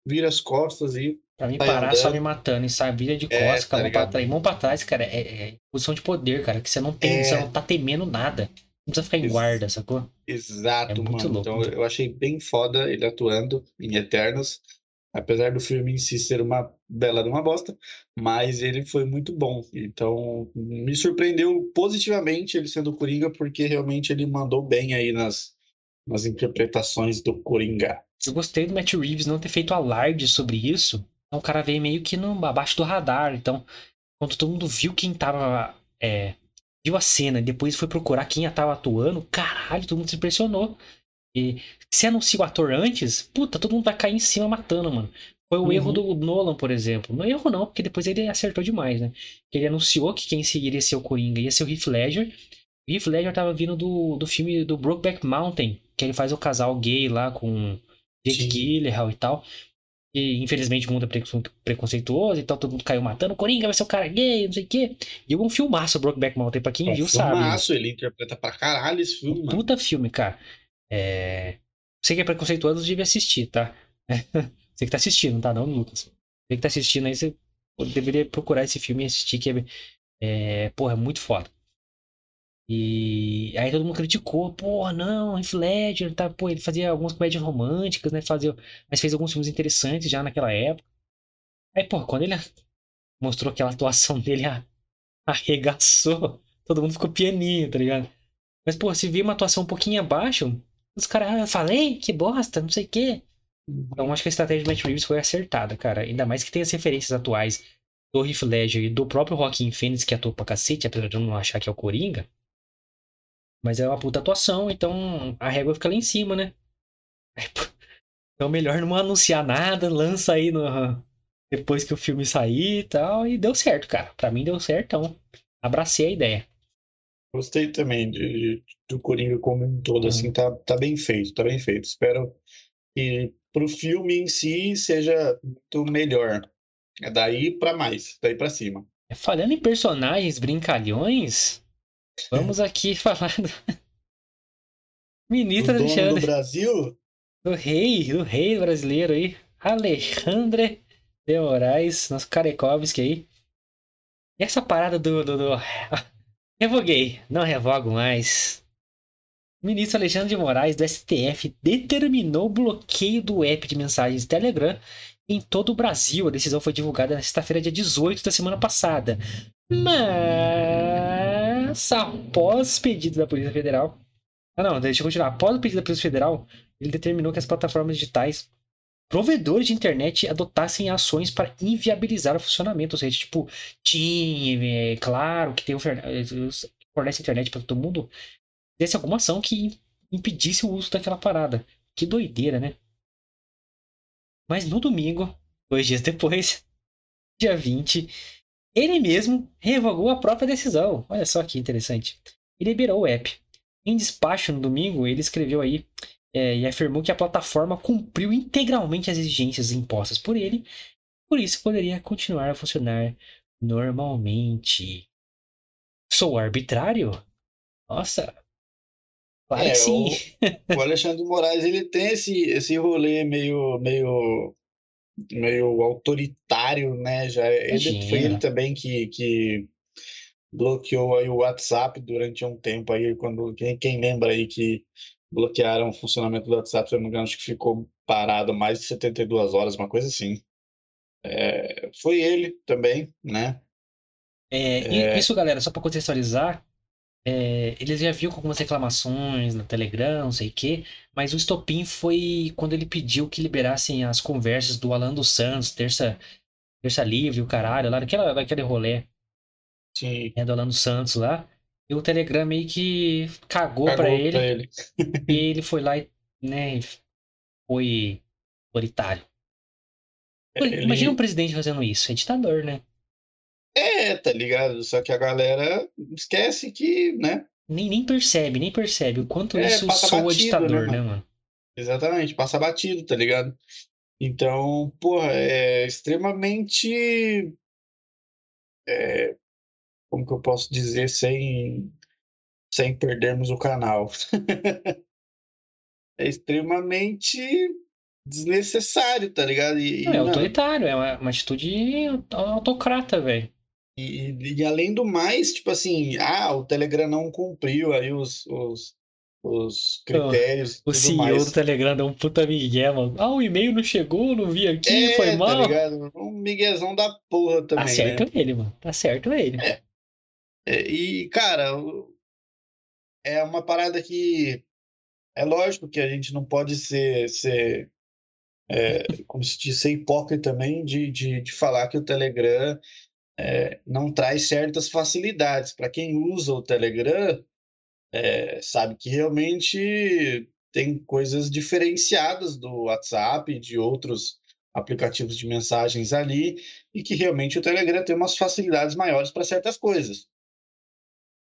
vira as costas e Pra mim Tá parar só andando. me matando e sair vira de É, costas, tá mão pra trás. Mão pra trás, cara, é, é posição de poder, cara. Que você não tem, É. você não tá temendo nada. Não precisa ficar em Ex- guarda, sacou? Exato, É muito mano. louco, Então muito eu achei bem foda ele atuando em Eternos, apesar do filme em si ser uma bela de uma bosta, mas ele foi muito bom. Então me surpreendeu positivamente ele sendo Coringa, porque realmente ele mandou bem aí nas, nas interpretações do Coringa. Eu gostei do Matt Reeves não ter feito alarde sobre isso. Então o cara veio meio que no, abaixo do radar. Então, quando todo mundo viu quem tava. é, viu a cena e depois foi procurar quem tava atuando, caralho, todo mundo se impressionou. E se anuncia o ator antes, puta, todo mundo vai cair em cima matando, mano. Foi o Uhum. erro do Nolan, por exemplo. Não é erro não, porque depois ele acertou demais, né? Ele anunciou que quem iria ser o Coringa ia ser o Heath Ledger. O Heath Ledger tava vindo do, do filme do Brokeback Mountain, que ele faz o casal gay lá com Jake Sim. Gyllenhaal e tal. E infelizmente o mundo é precon- preconceituoso, então todo mundo caiu matando. O Coringa vai ser o cara gay, não sei o quê. E um filmaço, Brokeback Mountain, pra quem É viu sabe. filmaço, ele interpreta pra caralho esse filme, Um mano. puta filme, cara. É... Você que é preconceituoso devia assistir, tá? [LAUGHS] Você que tá assistindo, tá? Não, Lucas. Você que tá assistindo aí, você deveria procurar esse filme e assistir, que é, é porra, é muito foda. E aí todo mundo criticou, porra, não, Heath Ledger, tá, pô, ele fazia algumas comédias românticas, né, fazia, mas fez alguns filmes interessantes já naquela época. Aí, porra, quando ele [LAUGHS] mostrou aquela atuação [LAUGHS] dele, arregaçou, todo mundo ficou pianinho, tá ligado? Mas, pô, se vir uma atuação um pouquinho abaixo, os caras, ah, falei, que bosta, não sei o quê. Então, acho que a estratégia do Matt Reeves foi acertada, cara. Ainda mais que tem as referências atuais do Heath Ledger e do próprio Joaquin Phoenix, que atua pra cacete, apesar de eu não achar que é o Coringa. Mas é uma puta atuação, então a régua fica lá em cima, né? Então, melhor não anunciar nada, lança aí no... depois que o filme sair e tal. E deu certo, cara. Pra mim deu certo, então abracei a ideia. Gostei também de, do Coringa como um todo, assim, tá, tá bem feito, tá bem feito. Espero que pro filme em si seja muito melhor. É daí pra mais, daí pra cima. Falando em personagens brincalhões, vamos aqui [LAUGHS] falar do Ministro do Alexandre, Brasil, do rei, do rei brasileiro aí, Alexandre De Moraes, nosso Karekovski aí. E essa parada do, do, do... [LAUGHS] Revoguei. Não revogo mais. O ministro Alexandre de Moraes, do STF, determinou o bloqueio do app de mensagens Telegram em todo o Brasil. A decisão foi divulgada na sexta-feira, dia 18 da semana passada. Mas, após pedido da Polícia Federal. Ah, não, deixa eu continuar. Após o pedido da Polícia Federal, ele determinou que as plataformas digitais provedores de internet adotassem ações para inviabilizar o funcionamento, ou seja, tipo, TIM, é, claro, que tem o fornece internet para todo mundo, desse alguma ação que impedisse o uso daquela parada. Que doideira, né? Mas no domingo, dois dias depois, [LAUGHS] dia 20, ele mesmo revogou a própria decisão. Olha só que interessante. E liberou o app. Em despacho no domingo, ele escreveu aí é, e afirmou que a plataforma cumpriu integralmente as exigências impostas por ele, por isso poderia continuar a funcionar normalmente. Sou arbitrário? Nossa, claro É, que sim. o, o Alexandre de Moraes ele tem esse, esse rolê meio, meio, meio autoritário, né? Já, ele, foi ele também que, que bloqueou aí o WhatsApp durante um tempo aí, quando quem, quem lembra aí que bloquearam o funcionamento do WhatsApp, se eu não me engano, acho que ficou parado mais de 72 horas, uma coisa assim. É, foi ele também, né? É, e isso, galera, só para contextualizar, é, eles já viu com algumas reclamações no Telegram, não sei o quê, mas o estopim foi quando ele pediu que liberassem as conversas do Alan dos Santos, terça, terça livre, o caralho, lá naquela, naquele rolê Sim, né, do Alan dos Santos lá. E o Telegram meio que cagou, cagou pra ele, pra ele. [LAUGHS] e ele foi lá e né, foi autoritário. Pô, Ele- Imagina um presidente fazendo isso, é ditador, né? É, tá ligado? Só que a galera esquece que, né? Nem, nem percebe, nem percebe o quanto É, isso soa batido, ditador, né, né, mano? Exatamente, passa batido, tá ligado? Então, porra, é extremamente. é, como que eu posso dizer sem, sem perdermos o canal? [LAUGHS] é extremamente desnecessário, tá ligado? E, e, Não, é mano, autoritário, é uma, uma atitude autocrata, velho. E, e além do mais, tipo assim, ah, o Telegram não cumpriu aí os, os, os critérios e O CEO mais. do Telegram deu um puta migué, mano. Ah, o e-mail não chegou, não vi aqui, É, foi tá mal. ligado? Um miguezão da porra também, tá né? certo ele, mano. Tá certo ele. É, E, cara, é uma parada que é lógico que a gente não pode ser, ser é, como se diz, ser hipócrita também de, de, de falar que o Telegram é, não traz certas facilidades. Para quem usa o Telegram, é, sabe que realmente tem coisas diferenciadas do WhatsApp e de outros aplicativos de mensagens ali, e que realmente o Telegram tem umas facilidades maiores para certas coisas.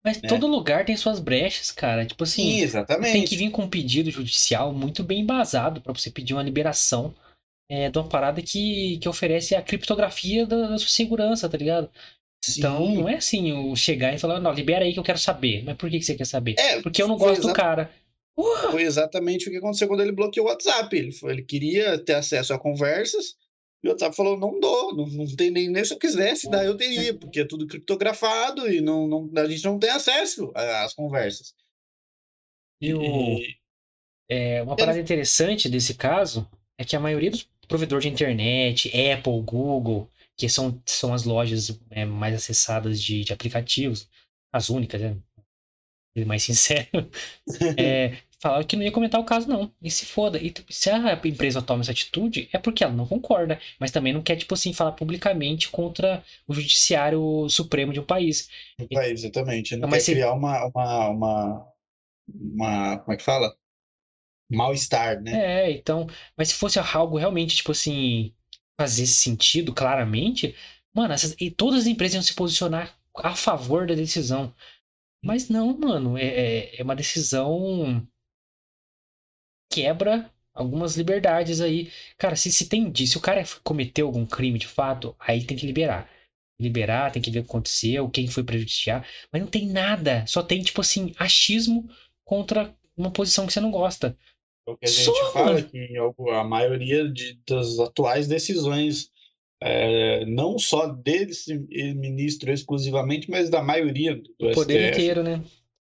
Mas né? todo lugar tem suas brechas, cara. Tipo assim, Sim, tem que vir com um pedido judicial muito bem embasado pra você pedir uma liberação é, de uma parada que, que oferece a criptografia da, da sua segurança, tá ligado? Então Sim. não é assim, o chegar e falar, não, libera aí que eu quero saber. Mas por que, que você quer saber? É, Porque eu não gosto do cara. Porra! Foi exatamente o que aconteceu quando ele bloqueou o WhatsApp. Ele, foi- ele queria ter acesso a conversas e o WhatsApp falou: não dou, não, não tem nem, nem se eu quisesse, daí eu teria, porque é tudo criptografado e não, não, a gente não tem acesso às conversas. E o, E- é, uma parada interessante desse caso é que a maioria dos provedores de internet, Apple, Google, que são, são as lojas é, mais acessadas de, de aplicativos, as únicas, né? Mais [LAUGHS] sincero, é, falaram que não ia comentar o caso, não. E se foda. E se a empresa toma essa atitude, é porque ela não concorda, mas também não quer, tipo assim, falar publicamente contra o judiciário supremo de um país. no país, exatamente. Não Não, mas quer se- criar uma, uma, uma, uma. Como é que fala? Mal-estar, né? É, então, mas se fosse algo realmente, tipo assim, fazer sentido claramente, mano, essas, e todas as empresas iam se posicionar a favor da decisão. Mas não, mano, é, é- é uma decisão quebra algumas liberdades aí. Cara, se, se tem disso, se o cara cometeu algum crime de fato, aí tem que liberar. Liberar, tem que ver o que aconteceu, quem foi prejudiciar. Mas não tem nada, só tem, tipo assim, achismo contra uma posição que você não gosta. O que a gente Só, fala mano. que a maioria de, das atuais decisões é, não só desse ministro exclusivamente, mas da maioria do o poder STF, inteiro, né?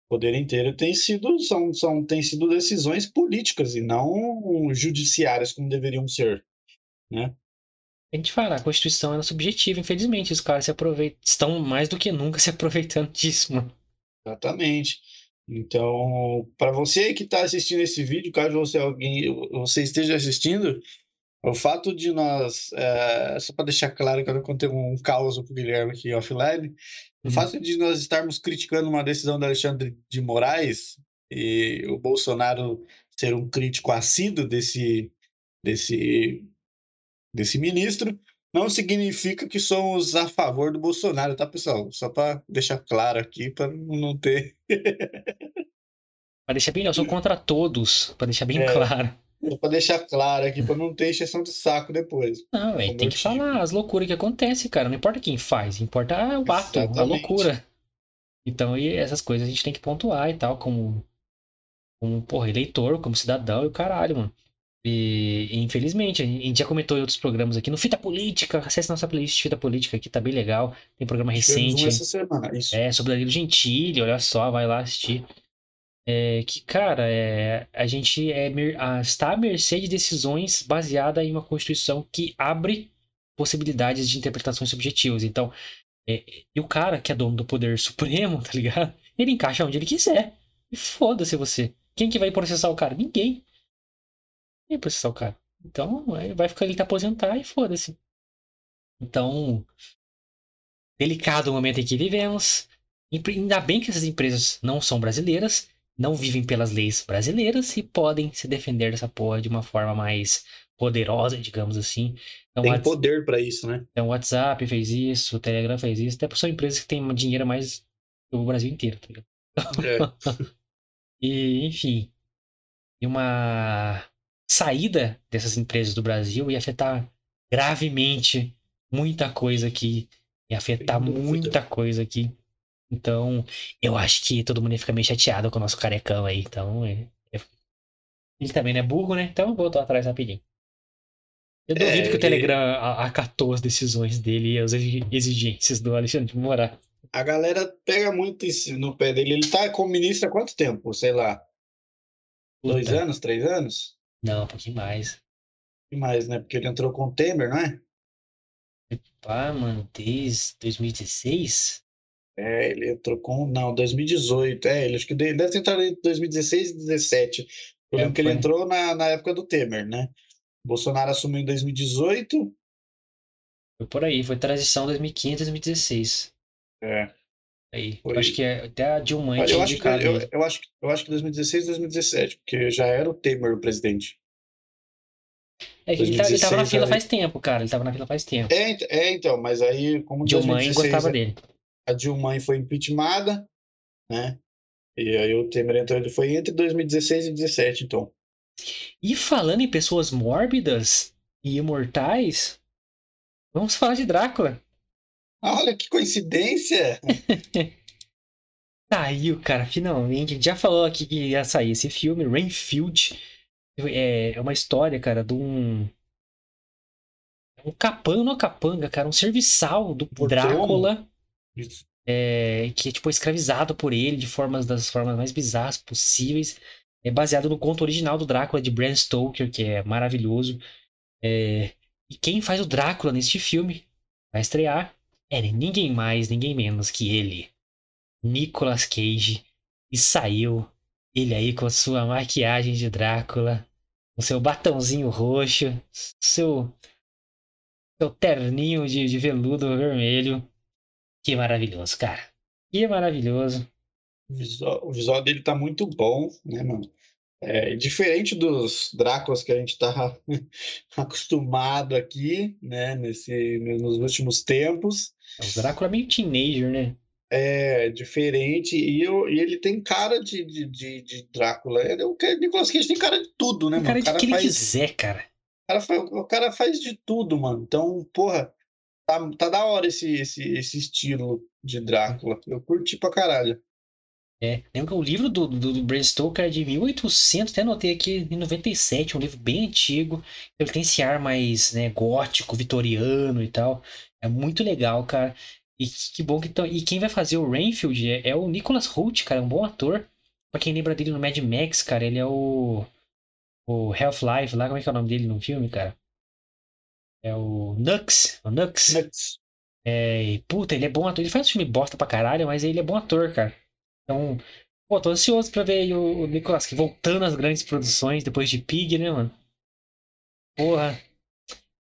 Poder inteiro tem sido, são, são, tem sido decisões políticas e não judiciárias como deveriam ser, né? A gente fala, a Constituição é subjetiva, infelizmente, os caras se aproveitam, estão mais do que nunca [LAUGHS] se aproveitando disso, mano. Exatamente. Então, para você que está assistindo esse vídeo, caso você alguém você esteja assistindo, o fato de nós, é, só para deixar claro que eu não contei um caos para o Guilherme aqui offline, uhum. o fato de nós estarmos criticando uma decisão do Alexandre de Moraes e o Bolsonaro ser um crítico assíduo desse, desse, desse ministro, não significa que somos a favor do Bolsonaro, tá, pessoal? Só para deixar claro aqui, para não ter. para deixar bem, eu sou contra todos, para deixar bem é, claro. Para deixar claro aqui, para não ter encheção de saco depois. Não, véio, tem que tipo. falar as loucuras que acontecem, cara. Não importa quem faz, importa o ato, Exatamente. a loucura. Então, e essas coisas a gente tem que pontuar e tal, como, como porra, eleitor, como cidadão e o caralho, mano. E, infelizmente, a gente já comentou em outros programas aqui no Fita Política. Acesse nossa playlist Fita Política aqui, tá bem legal. Tem programa recente. essa semana, isso. É, sobre Danilo Gentili, olha só, vai lá assistir. É, que, cara, é, a gente é, está à mercê de decisões baseadas em uma Constituição que abre possibilidades de interpretações subjetivas. Então, é, e o cara que é dono do poder supremo, [LAUGHS] tá ligado? Ele encaixa onde ele quiser. E foda-se você. Quem que vai processar o cara? Ninguém ia processar o cara. Então, vai ficar ele tá aposentar e foda-se. Então, delicado o momento em que vivemos. Ainda bem que essas empresas não são brasileiras, não vivem pelas leis brasileiras e podem se defender dessa porra de uma forma mais poderosa, digamos assim. Então, Tem poder para isso, né? Então, o WhatsApp fez isso, o Telegram fez isso, até são empresas que têm dinheiro mais do Brasil inteiro, tá ligado? É. [LAUGHS] e, enfim. E uma saída dessas empresas do Brasil ia afetar gravemente muita coisa aqui. Ia afetar muita coisa aqui. Então, eu acho que todo mundo ia ficar meio chateado com o nosso carecão aí. Então, é, é... ele também não é burro, né? Então, voltou atrás rapidinho. Eu duvido é, que o Telegram acatou as decisões dele e as exigências do Alexandre de Moraes. A galera pega muito no pé dele. Ele tá como ministro há quanto tempo? Sei lá. Puta. Dois anos, três anos? Não, um pouquinho mais. E mais, né? Porque ele entrou com o Temer, não é? Pá, mano, desde 2016? É, ele entrou com. Não, 2018. É, ele acho que deve ter entrado em 2016 e 2017. Eu lembro é, que ele entrou na, na época do Temer, né? Bolsonaro assumiu em 2018. Foi por aí, foi transição 2015 2016. É. Aí, eu acho que é, até a Dilma eu acho, que, eu, eu, acho, eu acho que 2016, 2017, porque já era o Temer o presidente. É que 2016, ele, ele tava na fila aí... faz tempo, cara. Ele tava na fila faz tempo. É, é então, mas aí, como Dilma 2016, gostava dele. A Dilma foi impeachmentada, né? E aí o Temer entrou, ele foi entre 2016 e 2017, então. E falando em pessoas mórbidas e imortais, vamos falar de Drácula. Olha que coincidência! [LAUGHS] Saiu, cara, finalmente. A gente já falou aqui que ia sair esse filme, Rainfield. É, é uma história, cara, de um. Um capanga, não capanga, cara, um serviçal do Drácula. É, que é tipo escravizado por ele de formas das formas mais bizarras possíveis. É baseado no conto original do Drácula de Bram Stoker, que é maravilhoso. É, e quem faz o Drácula neste filme vai estrear era ninguém mais, ninguém menos que ele, Nicolas Cage, e saiu ele aí com a sua maquiagem de Drácula, com seu batãozinho roxo, seu seu terninho de, de veludo vermelho. Que maravilhoso, cara. Que maravilhoso. O visual, o visual dele tá muito bom, né, mano? É, diferente dos Dráculas que a gente está [LAUGHS] acostumado aqui, né, nesse, nos últimos tempos. É, o Drácula é meio teenager, né? É, diferente. E, eu, e ele tem cara de, de, de, de Drácula. Ele, o Nicolas Cage tem cara de tudo, né, tem mano? Cara de que faz, ele quiser, cara. O cara, faz, o cara faz de tudo, mano. Então, porra, tá, tá da hora esse, esse, esse estilo de Drácula. Eu curti pra caralho. É, lembra que o livro do, do, do Bram Stoker é de 1800, até anotei aqui, em 97, um livro bem antigo. Ele tem esse ar mais né, gótico, vitoriano e tal. É muito legal, cara. E que bom que então, E quem vai fazer o Rainfield é, é o Nicholas Hoult, cara, é um bom ator. Pra quem lembra dele no Mad Max, cara, ele é o. O Half-Life lá, como é que é o nome dele no filme, cara? É o Nux. O Nux. Nux. É, e, puta, ele é bom ator. Ele faz filme bosta pra caralho, mas ele é bom ator, cara. Então, pô, tô ansioso pra ver o, o Nicolas que voltando às grandes produções depois de Pig, né, mano? Porra.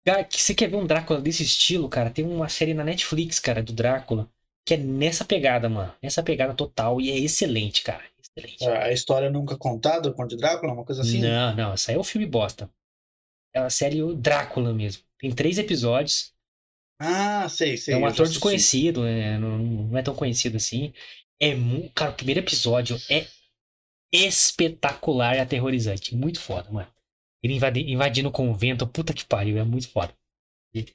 Cara, que você quer ver um Drácula desse estilo, cara? Tem uma série na Netflix, cara, do Drácula, que é nessa pegada, mano. Nessa pegada total e é excelente, cara. Excelente. A história nunca contada, o Conde Drácula, uma coisa assim? Não, não, isso aí é o filme bosta. É a série o Drácula mesmo. Tem três episódios. Ah, sei, sei. É um ator desconhecido, né? não, não é tão conhecido assim. É mu... Cara, o primeiro episódio é espetacular e aterrorizante. Muito foda, mano. Ele invadi- invadindo o convento, puta que pariu, é muito foda. E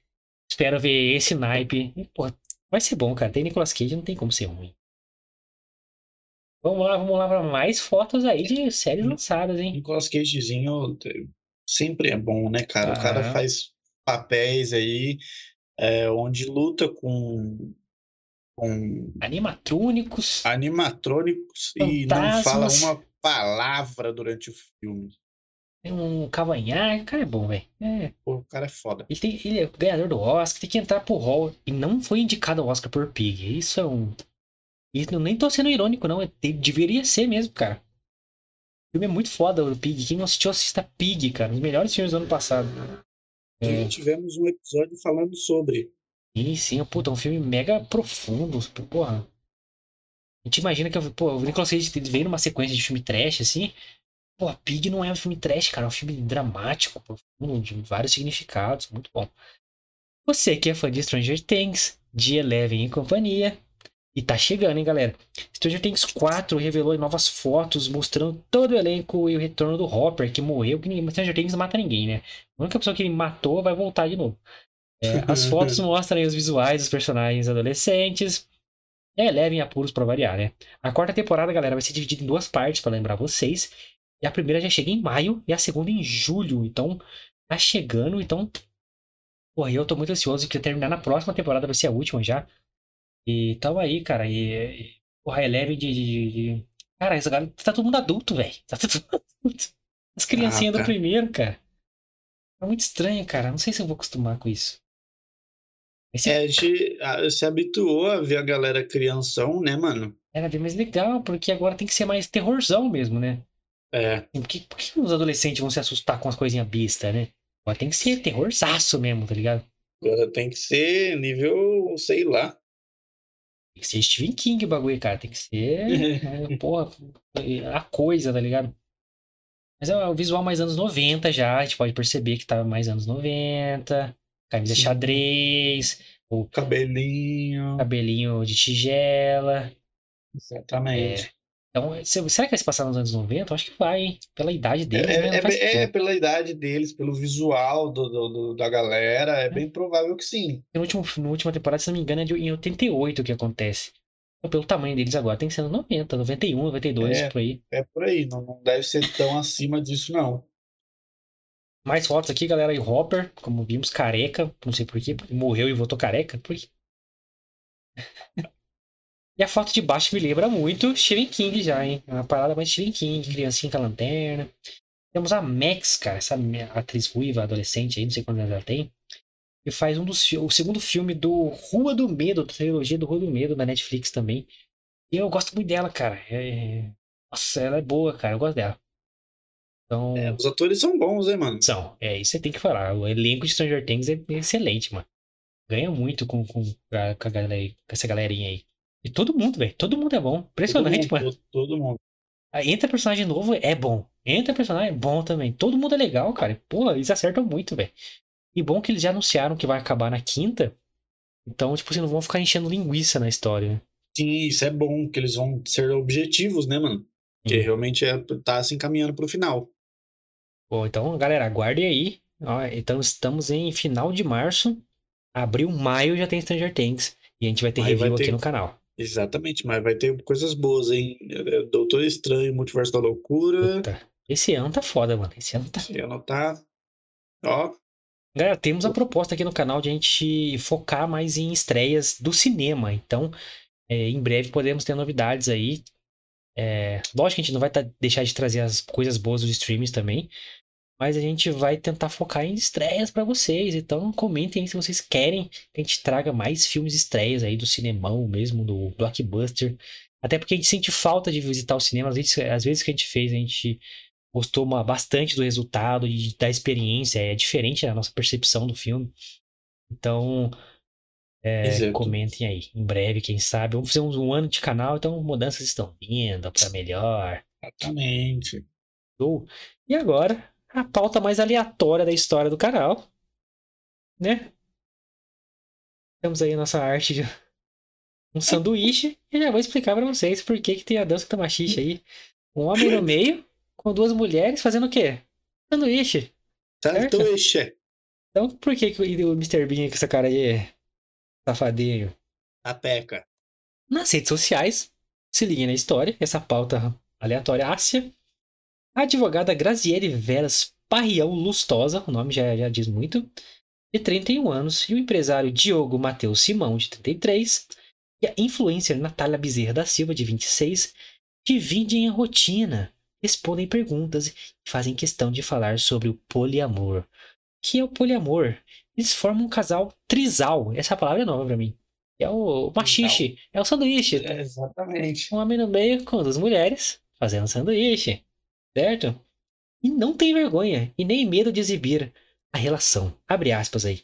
espero ver esse naipe. E, Pô, vai ser bom, cara. Tem Nicolas Cage, não tem como ser ruim. Vamos lá, vamos lá para mais fotos aí de séries lançadas, hein? Nicolas Cagezinho sempre é bom, né, cara? O cara faz papéis aí é, onde luta com, com Animatrônicos. animatrônicos e não fala uma palavra durante o filme. Tem um cavanhaque. O cara é bom, velho. É, Pô, o cara é foda. ele, tem, ele é ganhador do Oscar, tem que entrar pro hall. E não foi indicado ao Oscar por Pig. Isso é um. Isso eu nem tô sendo irônico, não. É- de- deveria ser mesmo, cara. O filme é muito foda, o Pig. Quem não assistiu, assista Pig, cara. Um dos melhores filmes do ano passado. É, E tivemos um episódio falando sobre. Sim, sim. Puta, é um filme mega profundo. Porra. A gente imagina que pô, o Nicolas Cage veio numa sequência de filme trash, assim. Pô, Pig não é um filme trash, cara. É um filme dramático, profundo, de vários significados. Muito bom. Você que é fã de Stranger Things, de Eleven e companhia. E tá chegando, hein, galera? Stranger Things 4 revelou novas fotos mostrando todo o elenco e o retorno do Hopper, que morreu. Que ninguém, Stranger Things não mata ninguém, né? A única pessoa que ele matou vai voltar de novo. É, [LAUGHS] as fotos mostram aí os visuais dos personagens adolescentes. É, levem apuros pra variar, né? A quarta temporada, galera, vai ser dividida em duas partes, pra lembrar vocês. E a primeira já chega em maio e a segunda em julho. Então, tá chegando. Então, porra, eu tô muito ansioso que terminar na próxima temporada vai ser a última já. E tamo aí, cara. E, e porra, é leve de, de- de- Cara, essa galera tá todo mundo adulto, velho. Tá todo mundo adulto. As criancinhas do cara. primeiro, cara. É muito estranho, cara. Não sei se eu vou acostumar com isso. É, a gente se habituou a ver a galera crianção, né, mano? era bem mais legal, porque agora tem que ser mais terrorzão mesmo, né? É, Por que, por que os adolescentes vão se assustar com as coisinhas bestas, né? Agora tem que ser terrorzaço mesmo, tá ligado? agora tem que ser nível, sei lá. Tem que ser Stephen King o bagulho, cara. Tem que ser, [LAUGHS] é, porra, a coisa, tá ligado? Mas é o visual mais anos 90 já, a gente pode perceber que tá mais anos 90. Camisa Sim. xadrez, o Cabelinho. cabelinho de tigela. Exatamente. Então, se- será que vai se passar nos anos 90? Eu acho que vai, hein? Pela idade É, deles, é, né? É, é sentido. pela idade deles, pelo visual do, do- do- da galera, é bem provável que sim. No último, na última temporada, se não me engano, é de, em 88 que acontece. Então, pelo tamanho deles agora, tem que ser nos 90, 91, 92, É. por aí. É por aí, não, não deve ser tão acima disso, não. Mais fotos aqui, galera. E Hopper, como vimos, careca. Não sei porquê, porque morreu e voltou careca. Por quê? [LAUGHS] e a foto de baixo me lembra muito Stephen King já, hein? É Uma parada mais Stephen King, criancinha com a lanterna. Temos a Max, cara, essa atriz ruiva, adolescente aí, não sei quantos anos ela tem. E faz um dos o segundo filme do Rua do Medo, da trilogia do Rua do Medo, da Netflix também. E eu gosto muito dela, cara. É- Nossa, ela é boa, cara. Eu gosto dela. Então. É, os atores são bons, hein, mano? São, é isso você tem que falar. O elenco de Stranger Things é excelente, mano. Ganha muito com, com, a- com, a galera, com essa galerinha aí. E todo mundo, velho. Todo mundo é bom. Impressionante, todo mundo, mano. Todo, todo mundo. Aí Entra personagem novo, é bom. Entra personagem, é bom também. Todo mundo é legal, cara. Pô, eles acertam muito, velho. E bom que eles já anunciaram que vai acabar na quinta. Então, tipo, vocês não vão ficar enchendo linguiça na história, né? Sim, isso é bom, que eles vão ser objetivos, né, mano? Porque Uhum. realmente é, tá se encaminhando pro final. Bom, então, galera, aguardem aí. Ó, então, estamos em final de março. Abril, maio já tem Stranger Things. E a gente vai ter vai review aqui ter- no canal. Exatamente, mas vai ter coisas boas, hein? É, Doutor Estranho, Multiverso da Loucura. Puta, esse ano tá foda, mano. Esse ano tá. Esse ano tá. Ó, Galera, temos a proposta aqui no canal de a gente focar mais em estreias do cinema. Então, é, em breve podemos ter novidades aí. É, lógico que a gente não vai tá- deixar de trazer as coisas boas dos streams também. Mas a gente vai tentar focar em estreias pra vocês. Então comentem aí se vocês querem que a gente traga mais filmes estreias aí do cinemão mesmo, do blockbuster. Até porque a gente sente falta de visitar o cinema. Às vezes, às vezes que a gente fez, a gente gostou uma- bastante do resultado e da experiência. É diferente a nossa percepção do filme. Então, é, comentem aí. Em breve, quem sabe. Vamos fazer um, um ano de canal, então mudanças estão vindo pra melhor. exatamente. E agora, a pauta mais aleatória da história do canal, né? Temos aí a nossa arte de [LAUGHS] um sanduíche e já vou explicar pra vocês por que que tem a dança do machixe aí. Um homem no [LAUGHS] meio com duas mulheres fazendo o quê? Sanduíche. Sanduíche. Então, por que que o Mr. Bean com essa cara aí safadinho? A peca. Nas redes sociais, se liguem na história, essa pauta aleatória Ásia. A advogada Graziele Veras Parrião Lustosa, o nome já, já diz muito, de 31 anos, e o empresário Diogo Matheus Simão, de 33, e a influencer Natália Bezerra da Silva, de 26, dividem a rotina, respondem perguntas e fazem questão de falar sobre o poliamor. O que é o poliamor? Eles formam um casal trisal. Essa palavra é nova pra mim. É o machixe, é o sanduíche. É, exatamente. Um homem no meio com duas mulheres fazendo sanduíche, certo? E não tem vergonha e nem medo de exibir a relação. Abre aspas aí.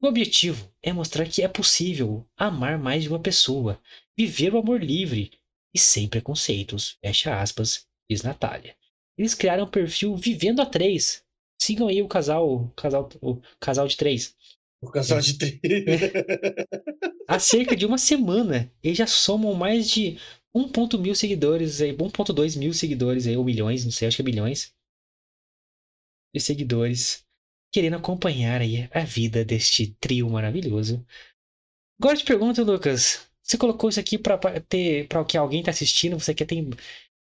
O objetivo é mostrar que é possível amar mais de uma pessoa, viver o amor livre e sem preconceitos. Fecha aspas, diz Natália. Eles criaram o perfil Vivendo a Três. Sigam aí o casal, o casal, o casal de três. O casal de três. Há cerca de uma semana, eles já somam mais de 1.1 mil seguidores, aí, 1.2 mil seguidores, aí, ou milhões, não sei, acho que é bilhões de seguidores, querendo acompanhar aí a vida deste trio maravilhoso. Agora eu te pergunto, Lucas, você colocou isso aqui pra ter, para que alguém tá assistindo, você quer ter,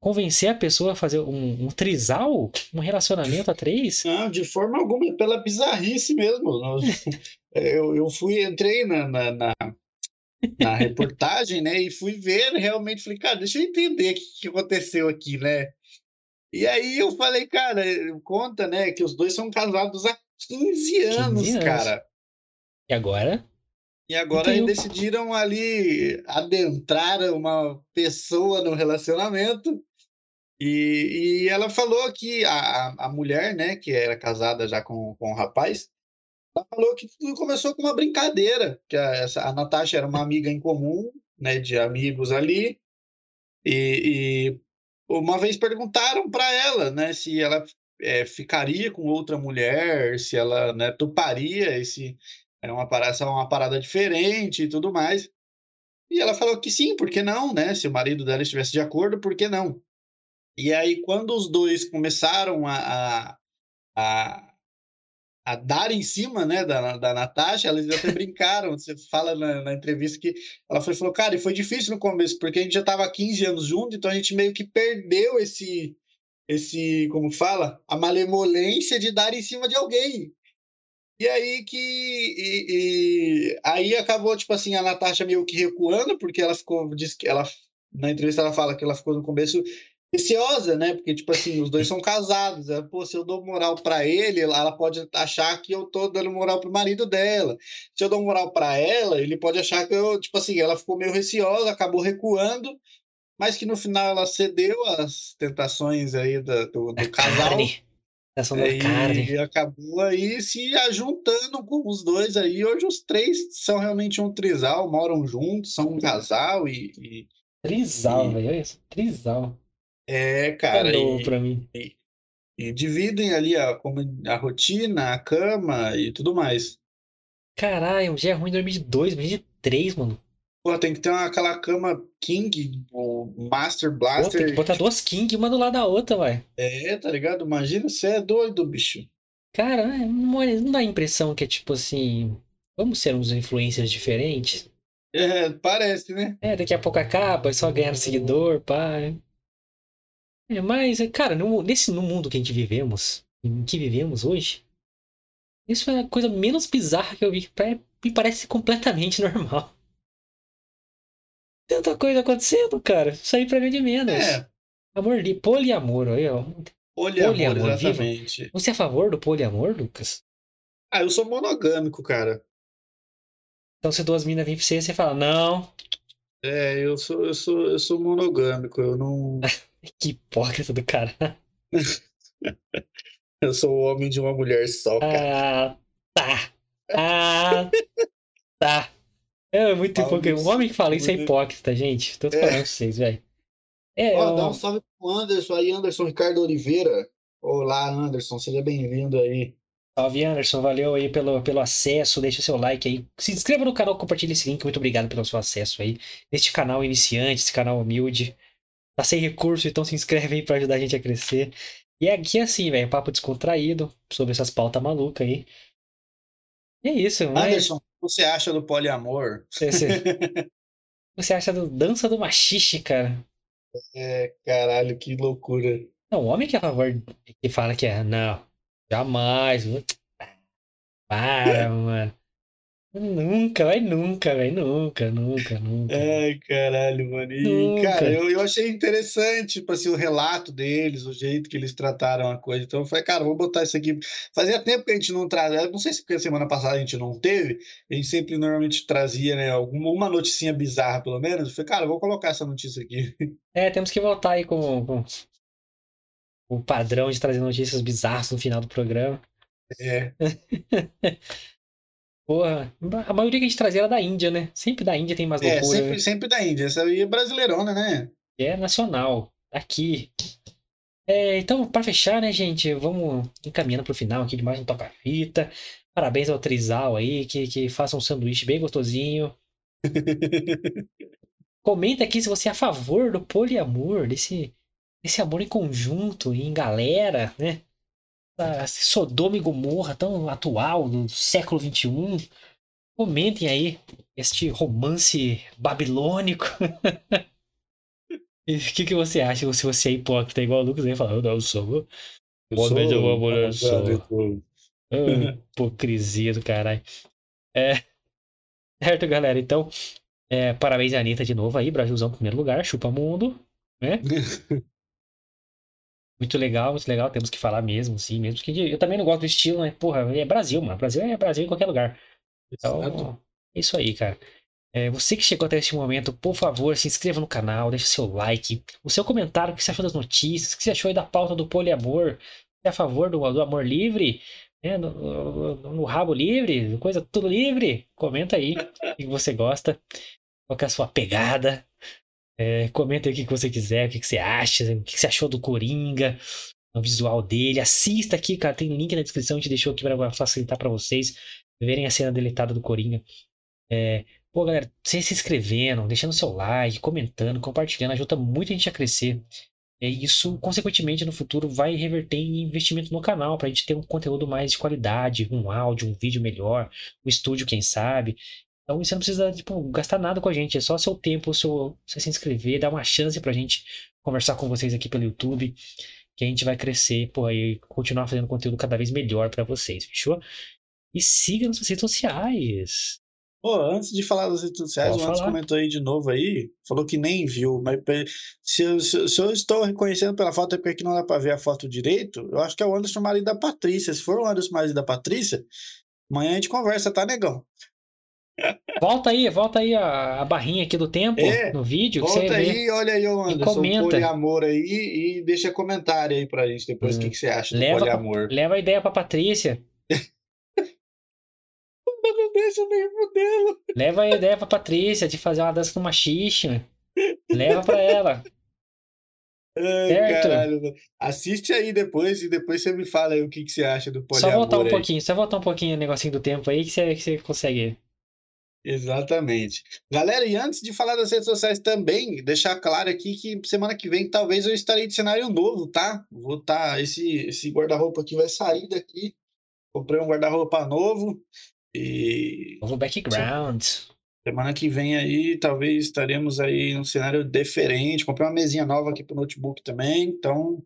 convencer a pessoa a fazer um, um trisal, um relacionamento a três? Não, de forma alguma, é pela bizarrice mesmo. Nós- [LAUGHS] Eu, eu fui, entrei na, na, na, na reportagem, né, e fui ver realmente, falei, cara, deixa eu entender o que, que aconteceu aqui, né? E aí eu falei, cara, conta, né, que os dois são casados há 15 anos, 15 anos. cara. E agora? E agora eles decidiram ali adentrar uma pessoa no relacionamento. E, e ela falou que a, a- mulher, né, que era casada já com, com o rapaz, ela falou que tudo começou com uma brincadeira, que a, essa, a Natasha era uma amiga em comum, né, de amigos ali, e, e uma vez perguntaram para ela, né, se ela eh, ficaria com outra mulher, se ela, né, toparia esse é uma parada, é uma parada diferente e tudo mais. E ela falou que sim, por que não, né? Se o marido dela estivesse de acordo, por que não? E aí, quando os dois começaram a, a, a, dar em cima, né, da, da Natasha, eles até brincaram. Você fala na, na entrevista que ela foi, falou, cara, e foi difícil no começo, porque a gente já estava há 15 anos junto, então a gente meio que perdeu esse, esse, como fala, a malemolência de dar em cima de alguém. E aí que. E, e- aí acabou, tipo assim, a Natasha meio que recuando, porque ela ficou. Diz que ela, na entrevista ela fala que ela ficou no começo receosa, né? Porque, tipo assim, os dois são casados. Ela, Pô, se eu dou moral pra ele, ela pode achar que eu tô dando moral pro marido dela. Se eu dou moral pra ela, ele pode achar que eu, tipo assim, ela ficou meio receosa, acabou recuando, mas que no final ela cedeu às tentações aí da- do, do casal. carne. É, carne. e acabou aí se ajuntando com os dois aí. Hoje os três são realmente um trisal, moram juntos, são um casal e, e- Trisal, E- velho. Olha isso. Trisal. É, Tá cara, novo e, pra mim. e dividem ali a, a rotina, a cama e tudo mais. Caralho, já é ruim dormir de dois, dormir de três, mano. Pô, tem que ter uma, aquela cama King, o Master Pô, tem Blaster. que botar duas King uma do lado da outra, vai. É, tá ligado? Imagina, você é doido, bicho. Cara, não, não dá a impressão que é tipo assim. Vamos ser uns influencers diferentes? É, parece, né? É, daqui a pouco acaba, só ganhando seguidor, pá. É, mas, cara, no, nesse, no mundo que a gente vivemos, em que vivemos hoje, isso é a coisa menos bizarra que eu vi. Pra, me parece completamente [LAUGHS] normal. Tanta coisa acontecendo, cara. Isso aí pra mim é de menos. É, Amor de poliamor, aí, ó. poliamor, Poliamor, exatamente. Você é a favor do poliamor, Lucas? Ah, eu sou monogâmico, cara. Então se duas minas vêm pra você, você fala, não, É, eu sou, eu sou, eu sou monogâmico. Eu não. [LAUGHS] que hipócrita do cara. [LAUGHS] Eu sou o homem de uma mulher só, cara. Ah, tá. Ah, tá. É muito Fala hipócrita. O homem que fala isso é muito. hipócrita, gente. Tô É. falando pra vocês, velho. É, Ó, eu- dá um salve pro Anderson aí, Anderson Ricardo Oliveira. Olá, Anderson, seja bem-vindo aí. Salve, Anderson. Valeu aí pelo, pelo acesso. Deixa seu like aí. Se inscreva no canal, compartilhe esse link. Muito obrigado pelo seu acesso aí. Neste canal iniciante, esse canal humilde. Tá sem recurso, então se inscreve aí pra ajudar a gente a crescer. E aqui é assim, velho, papo descontraído sobre essas pautas malucas aí. E é isso, mas Anderson, o que você acha do poliamor? você, você- [LAUGHS] você acha do dança do machixe, cara? É, caralho, que loucura. Não, o homem que é a favor, que fala que é, não, jamais. [TSK] Para, mano. Nunca, vai nunca, velho, nunca, nunca, nunca. Ai, caralho, mano. E, Nunca. cara, eu, eu achei interessante, tipo assim, o relato deles, o jeito que eles trataram a coisa. Então eu falei, cara, vou botar isso aqui. Fazia tempo que a gente não trazia, não sei se porque semana passada a gente não teve, a gente sempre normalmente trazia, né, alguma uma noticinha bizarra, pelo menos. Eu falei, cara, eu vou colocar essa notícia aqui. É, temos que voltar aí com, com o padrão de trazer notícias bizarras no final do programa. É, [LAUGHS] Porra, a maioria que a gente trazia era da Índia, né? Sempre da Índia tem mais é loucura. sempre, sempre da Índia. Essa aí é brasileirona, né? É nacional, aqui. É, então, para fechar, né, gente, vamos encaminhando pro final aqui de mais um toca-fita. Parabéns ao Trizal aí, que, que faça um sanduíche bem gostosinho. [LAUGHS] Comenta aqui se você é a favor do poliamor, desse, desse amor em conjunto, em galera, né? Ah, Esse Sodoma e Gomorra tão atual, do século XXI. Comentem aí este romance babilônico. [LAUGHS] E o que, que você acha? Se você é hipócrita igual o Lucas, ele fala, eu não sou. Eu sou- mulher só. eu sou- Ah, hipocrisia do caralho. É. Certo, galera? Então, é, parabéns à Anitta de novo aí, Brasilzão em primeiro lugar, chupa mundo, né? [LAUGHS] Muito legal, muito legal, temos que falar mesmo, sim, mesmo. Porque eu também não gosto do estilo, né? Porra, é Brasil, mano. Brasil é Brasil em qualquer lugar. Exato. Então, é isso aí, cara. É, você que chegou até este momento, por favor, se inscreva no canal, deixe seu like, o seu comentário, o que você achou das notícias, o que você achou aí da pauta do poliamor, é a favor do, do amor livre, né, no, no- no rabo livre, coisa tudo livre? Comenta aí o que você gosta, qual que é a sua pegada, É, comenta aí o que você quiser, o que você acha, o que você achou do Coringa, o visual dele, assista aqui, cara, tem link na descrição, a gente deixou aqui para facilitar para vocês verem a cena deletada do Coringa. É, Pô, galera, vocês se inscrevendo, deixando seu like, comentando, compartilhando, ajuda muito a gente a crescer. E isso, consequentemente, no futuro vai reverter em investimento no canal, para a gente ter um conteúdo mais de qualidade, um áudio, um vídeo melhor, um estúdio, quem sabe. Então você não precisa tipo, gastar nada com a gente, é só seu tempo, seu, você se inscrever, dar uma chance pra gente conversar com vocês aqui pelo YouTube, que a gente vai crescer, pô, e continuar fazendo conteúdo cada vez melhor pra vocês, fechou? E siga nas redes sociais. Pô, antes de falar das redes sociais, Pode o Anderson comentou aí de novo aí, falou que nem viu, mas se eu, se, eu- se eu estou reconhecendo pela foto, é porque aqui não dá pra ver a foto direito, eu acho que é o Anderson marido da Patrícia. Se for o Anderson marido da Patrícia, amanhã a gente conversa, tá, negão? Volta aí, volta aí a, a barrinha aqui do tempo É, no vídeo, que Volta vê. aí, olha aí o Anderson, comenta. poliamor aí e deixa comentário aí pra gente depois o Hum. que, que você acha do Leva pra- poliamor. Leva a ideia pra Patrícia. [LAUGHS] Não deixa nem fudendo. Leva a ideia pra Patrícia de fazer uma dança no machixe. Leva pra ela. [LAUGHS] Ai, Certo. caralho. Assiste aí depois e depois você me fala aí o que, que você acha do Só voltar um poliamor aí. pouquinho, só voltar um pouquinho o negocinho do tempo aí que você, que você consegue. Exatamente. Galera, e antes de falar das redes sociais também, deixar claro aqui que semana que vem talvez eu estarei de cenário novo, tá? Vou tá, esse, esse guarda-roupa aqui vai sair daqui. Comprei um guarda-roupa novo e Novo background. Semana que vem aí, talvez estaremos aí num cenário diferente. Comprei uma mesinha nova aqui pro notebook também. Então,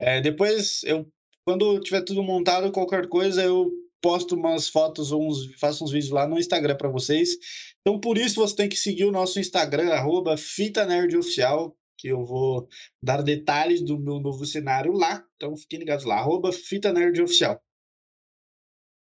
é, depois eu, quando tiver tudo montado, qualquer coisa, eu posto umas fotos ou uns, faço uns vídeos lá no Instagram para vocês. Então, por isso, você tem que seguir o nosso Instagram, arroba Fita Nerd Oficial, que eu vou dar detalhes do meu novo cenário lá. Então, fiquem ligados lá, arroba Fita Nerd Oficial.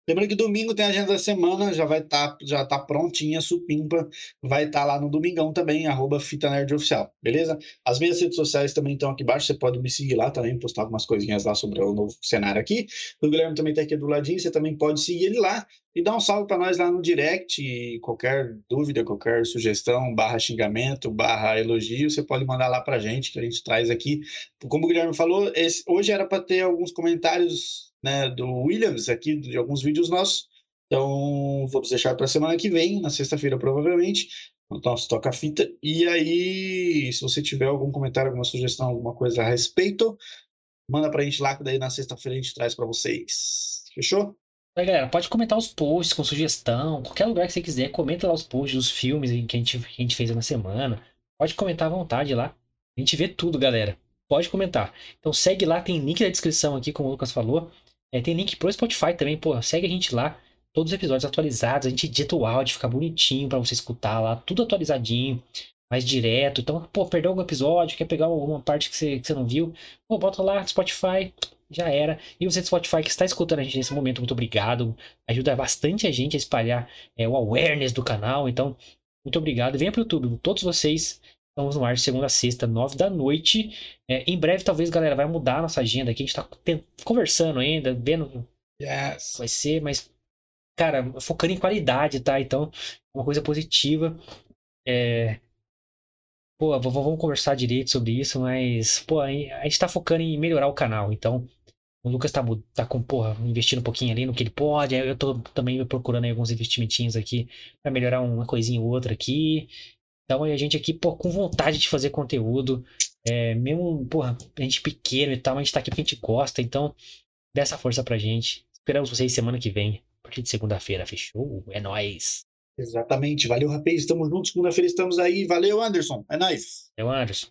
Lembrando que domingo tem a agenda da semana, já vai estar tá, já tá prontinha, supimpa, vai estar tá lá no domingão também, arroba Fita Nerd Oficial, beleza? As minhas redes sociais também estão aqui embaixo, você pode me seguir lá também, postar algumas coisinhas lá sobre o novo cenário aqui. O Guilherme também está aqui do ladinho, você também pode seguir ele lá e dar um salve para nós lá no direct, qualquer dúvida, qualquer sugestão, barra xingamento, barra elogio, você pode mandar lá pra gente, que a gente traz aqui. Como o Guilherme falou, esse, hoje era para ter alguns comentários né, do Williams aqui, de alguns vídeos nossos. Então, vamos deixar para semana que vem, na sexta-feira, provavelmente, no nosso toca-fita. E aí, se você tiver algum comentário, alguma sugestão, alguma coisa a respeito, manda para a gente lá, que daí na sexta-feira a gente traz para vocês. Fechou? É, galera, pode comentar os posts com sugestão, qualquer lugar que você quiser, comenta lá os posts dos filmes que a gente, que a gente fez na semana. Pode comentar à vontade lá. A gente vê tudo, galera. Pode comentar. Então segue lá, tem link na descrição aqui, como o Lucas falou. É, tem link pro Spotify também, pô, segue a gente lá. Todos os episódios atualizados, a gente edita o áudio, fica bonitinho para você escutar lá, tudo atualizadinho, mais direto. Então, pô, perdeu algum episódio, quer pegar alguma parte que você, que você não viu, pô, bota lá, Spotify, já era. E você do Spotify que está escutando a gente nesse momento, muito obrigado. Ajuda bastante a gente a espalhar é, o awareness do canal. Então, muito obrigado. Venha pro YouTube, todos vocês. Estamos no ar de segunda a sexta, nove da noite. É, em breve, talvez, galera, vai mudar a nossa agenda aqui. A gente tá conversando ainda, vendo yes. vai ser, mas, cara, focando em qualidade, tá? Então, uma coisa positiva. É... Pô, vamos conversar direito sobre isso, mas, pô, a gente tá focando em melhorar o canal. Então, o Lucas tá, tá com, porra, investindo um pouquinho ali no que ele pode. Eu tô também procurando alguns investimentinhos aqui para melhorar uma coisinha ou outra aqui. Então a gente aqui, pô, com vontade de fazer conteúdo, é, mesmo, porra, a gente pequeno e tal, mas a gente tá aqui porque a gente gosta, então dê essa força pra gente. Esperamos vocês semana que vem, a partir de segunda-feira, fechou? É nóis! Exatamente, valeu, rapaz, estamos juntos, segunda-feira estamos aí, valeu, Anderson, é nóis! Valeu, Anderson.